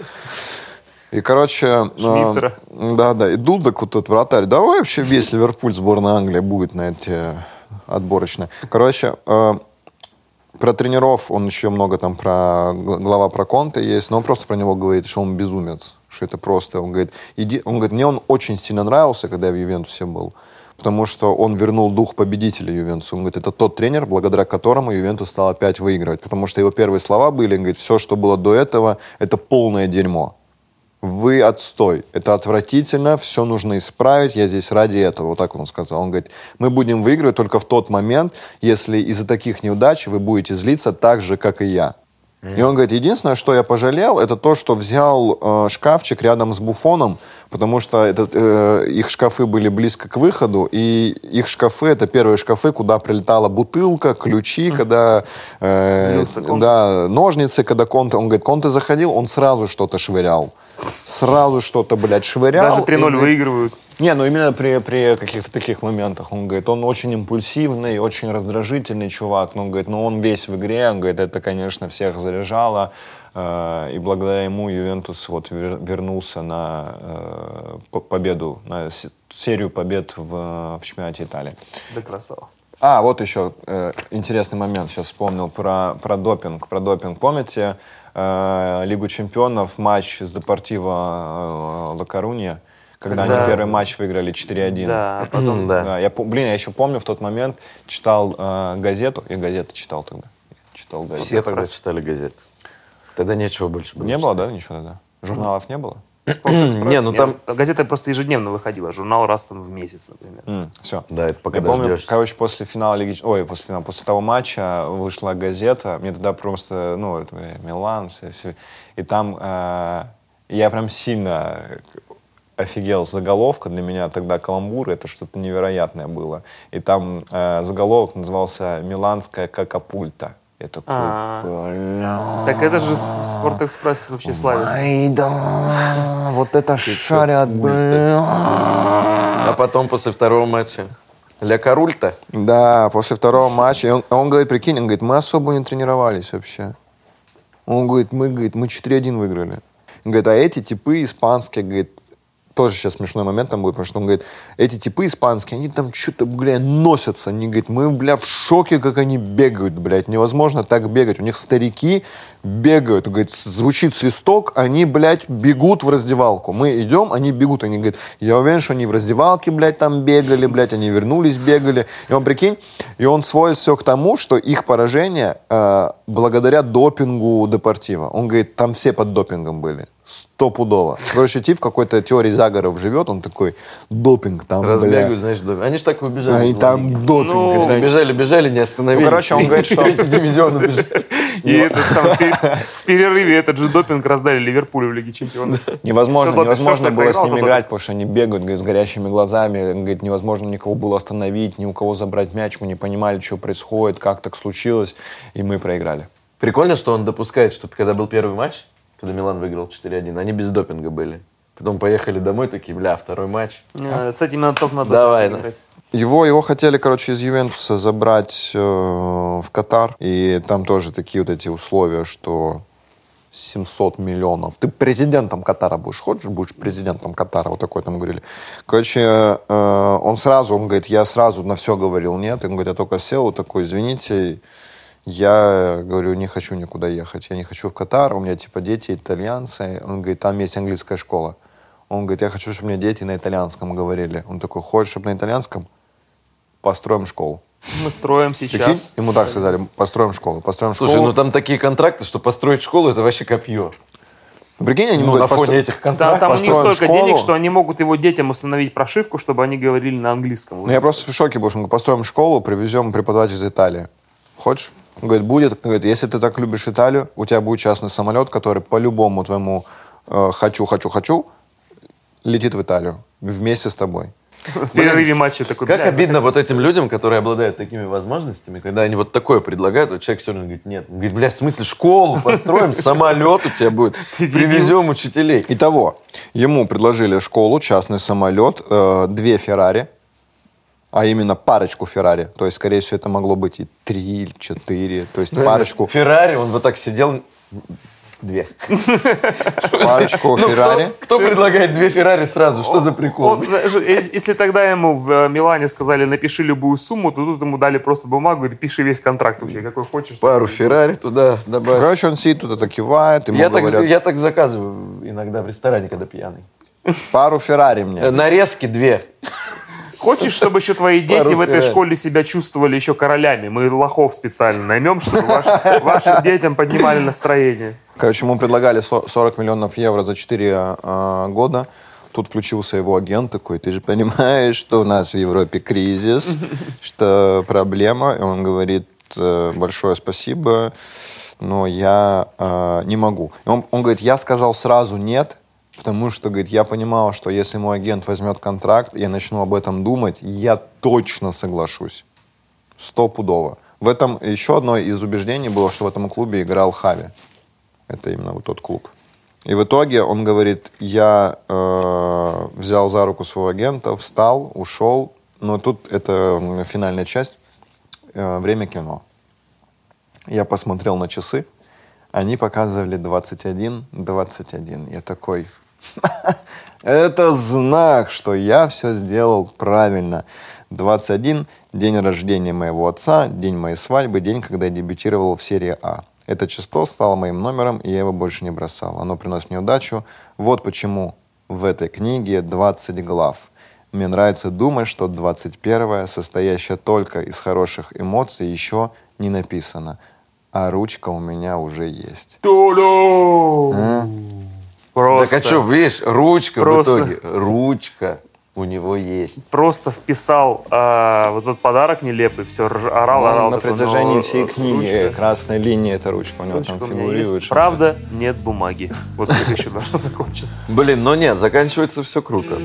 И, короче... э, Шмицера. Да, да. И Дудок, вот тот вратарь. Давай вообще весь Ливерпуль сборная Англии будет на эти отборочные. Короче, э, про тренеров он еще много там про гл- глава про Конте есть, но он просто про него говорит, что он безумец, что это просто. Он говорит, иди, он говорит, мне он очень сильно нравился, когда я в Ювентусе был, потому что он вернул дух победителя Ювентусу. Он говорит, это тот тренер, благодаря которому Ювентус стал опять выигрывать, потому что его первые слова были, он говорит, все, что было до этого, это полное дерьмо. Вы отстой. Это отвратительно, все нужно исправить, я здесь ради этого. Вот так он сказал. Он говорит, мы будем выигрывать только в тот момент, если из-за таких неудач вы будете злиться так же, как и я. И он говорит, единственное, что я пожалел, это то, что взял э, шкафчик рядом с буфоном, потому что этот, э, их шкафы были близко к выходу, и их шкафы это первые шкафы, куда прилетала бутылка, ключи, когда э, да, ножницы, когда Конте, он говорит, Конте заходил, он сразу что-то швырял, сразу что-то, блядь, швырял. Даже И 3-0 говорит, выигрывают. Не, ну именно при, при каких-то таких моментах, он говорит, он очень импульсивный, очень раздражительный чувак, но он говорит, ну он весь в игре, он говорит, это, конечно, всех заряжало, э, и благодаря ему Ювентус вот вер- вернулся на э, по- победу, на серию побед в, в чемпионате Италии. Да красава. А, вот еще э, интересный момент, сейчас вспомнил про, про допинг. Про допинг, помните, э, Лигу чемпионов, матч с Депортиво э, Ла Корунья, когда Когда- они первый матч выиграли 4-1. Да, а потом... Да. Да, я, блин, я еще помню в тот момент, читал э, газету, я газеты читал тогда. Читал газету. Все тогда читали газеты. Тогда нечего больше было Не было, читать. да, ничего тогда? Журналов не было? «Спортэкспресс». Не, ну там- Газета просто ежедневно выходила, журнал раз там в месяц, например. все. Да, это пока Я помню, короче, после финала Лиги... Ой, после финала, после того матча вышла газета, мне тогда просто, ну, это, э, Милан, все, все. И там э, я прям сильно офигел с заголовка. Для меня тогда каламбур, это что-то невероятное было. И там э, заголовок назывался «Миланская какапульта». Я такой, А. бля... Так это же С- Спортэкспресс вообще славится. Ай, да, вот это шарят, бля. А потом после второго матча Ля Карульта. Да, после второго матча. Он, он говорит, прикинь, он говорит, мы особо не тренировались вообще. Он говорит, мы, говорит, мы 4-1 выиграли. Он говорит, а эти типы испанские, говорит, тоже сейчас смешной момент там будет, потому что он говорит, эти типы испанские, они там что-то, бля, носятся. Они, говорит, мы, бля, в шоке, как они бегают, блядь. Невозможно так бегать. У них старики бегают. Говорит, звучит свисток, они, блядь, бегут в раздевалку. Мы идем, они бегут. Они говорят, я уверен, что они в раздевалке, блядь, там бегали, блядь, они вернулись, бегали. И он, прикинь, и он сводит все к тому, что их поражение э, благодаря допингу Депортива. Он говорит, там все под допингом были. Стопудово. Короче, Тив в какой-то теории заговоров живет, он такой, допинг там, Разбегают, бля. знаешь, допинг. Они же так выбежали. Они там Лиге. допинг. Ну, это бежали, бежали, не остановились. Ну, короче, он говорит, что- Третий дивизион. И этот сам в перерыве этот же допинг раздали Ливерпулю в Лиге Чемпионов. Невозможно, невозможно было с ними то играть, потому что они бегают с горящими глазами. Он Говорит, невозможно никого было остановить, ни у кого забрать мяч. Мы не понимали, что происходит, как так случилось, и мы проиграли. Прикольно, что он допускает, что когда был первый матч, когда Милан выиграл 4-1, они без допинга были. Потом поехали домой, такие, бля, второй матч. Э, С этим надо только надо Давай, да. играть. Его, его хотели, короче, из Ювентуса забрать э, в Катар. И там тоже такие вот эти условия, что 700 миллионов. Ты президентом Катара будешь. Хочешь, будешь президентом Катара? Вот такой там говорили. Короче, э, он сразу, он говорит, я сразу на все говорил нет. И он говорит, я только сел, вот такой, извините, я говорю, не хочу никуда ехать. Я не хочу в Катар, у меня типа дети итальянцы. Он говорит, там есть английская школа. Он говорит, я хочу, чтобы мне дети на итальянском говорили. Он такой, хочешь, чтобы на итальянском? Построим школу. Мы строим Прикинь? сейчас. Ему так сказали, построим школу. Построим Слушай, школу. ну там такие контракты, что построить школу, это вообще копье. Прикинь, они Ну, могут на фоне постро- этих Там, контрактов. там у них столько школу. денег, что они могут его детям установить прошивку, чтобы они говорили на английском. Ну, я просто в шоке был, что он говорит, построим школу, привезем преподавателя из Италии. Хочешь? Он говорит, будет. Он говорит, если ты так любишь Италию, у тебя будет частный самолет, который по любому твоему э, хочу, хочу, хочу, летит в Италию вместе с тобой. В перерыве матча такой, Как обидно вот этим людям, которые обладают такими возможностями, когда они вот такое предлагают, вот человек все равно говорит, нет. Он говорит, бля, в смысле, школу построим, самолет у тебя будет, привезем учителей. Итого, ему предложили школу, частный самолет, э, две Феррари, а именно парочку Феррари. То есть, скорее всего, это могло быть и три, или четыре. То есть, парочку, Феррари, он вот так сидел, две. парочку Ну, Феррари. Кто, предлагает две Феррари сразу? Что за прикол? Если тогда ему в э, Милане сказали, напиши любую сумму, то тут ему дали просто бумагу и пиши весь контракт вообще, какой хочешь. Пару Феррари туда добавить. Короче, он сидит это кивает, ему Я так, говорят, я так заказываю иногда в ресторане, когда пьяный. пару Феррари Э, мне. Нарезки две. Хочешь, чтобы еще твои дети в этой школе себя чувствовали еще королями? Мы лохов специально наймем, чтобы ваш- вашим детям поднимали настроение. Короче, ему предлагали со- 40 миллионов евро за 4 а, года. Тут включился его агент такой, ты же понимаешь, что у нас в Европе кризис, что проблема. И он говорит, «Э, большое спасибо, но я э, не могу. И он, он говорит, я сказал сразу нет, потому что, говорит, я понимал, что если мой агент возьмет контракт, я начну об этом думать, я точно соглашусь. Стопудово. В этом еще одно из убеждений было, что в этом клубе играл Хави. Это именно вот тот клуб. И в итоге он говорит, я э, взял за руку своего агента, встал, ушел. Но тут это финальная часть. Э, время кино. Я посмотрел на часы. Они показывали 21, 21. Я такой, это знак, что я все сделал правильно. 21 – день рождения моего отца, день моей свадьбы, день, когда я дебютировал в серии А. Это число стало моим номером, и я его больше не бросал. Оно приносит мне удачу. Вот почему в этой книге 20 глав. Мне нравится думать, что 21 состоящая только из хороших эмоций, еще не написано. А ручка у меня уже есть. А? Просто, Так а что, видишь, ручка Просто. в итоге. Ручка у него есть. просто вписал а, вот этот подарок нелепый, все, орал, Он орал. на такой, протяжении «Ну, всей книги ручка, красной линии эта ручка у него ручка там фигурирует. есть. Правда, нет бумаги. Вот как еще должно закончиться. Блин, но нет, заканчивается все круто.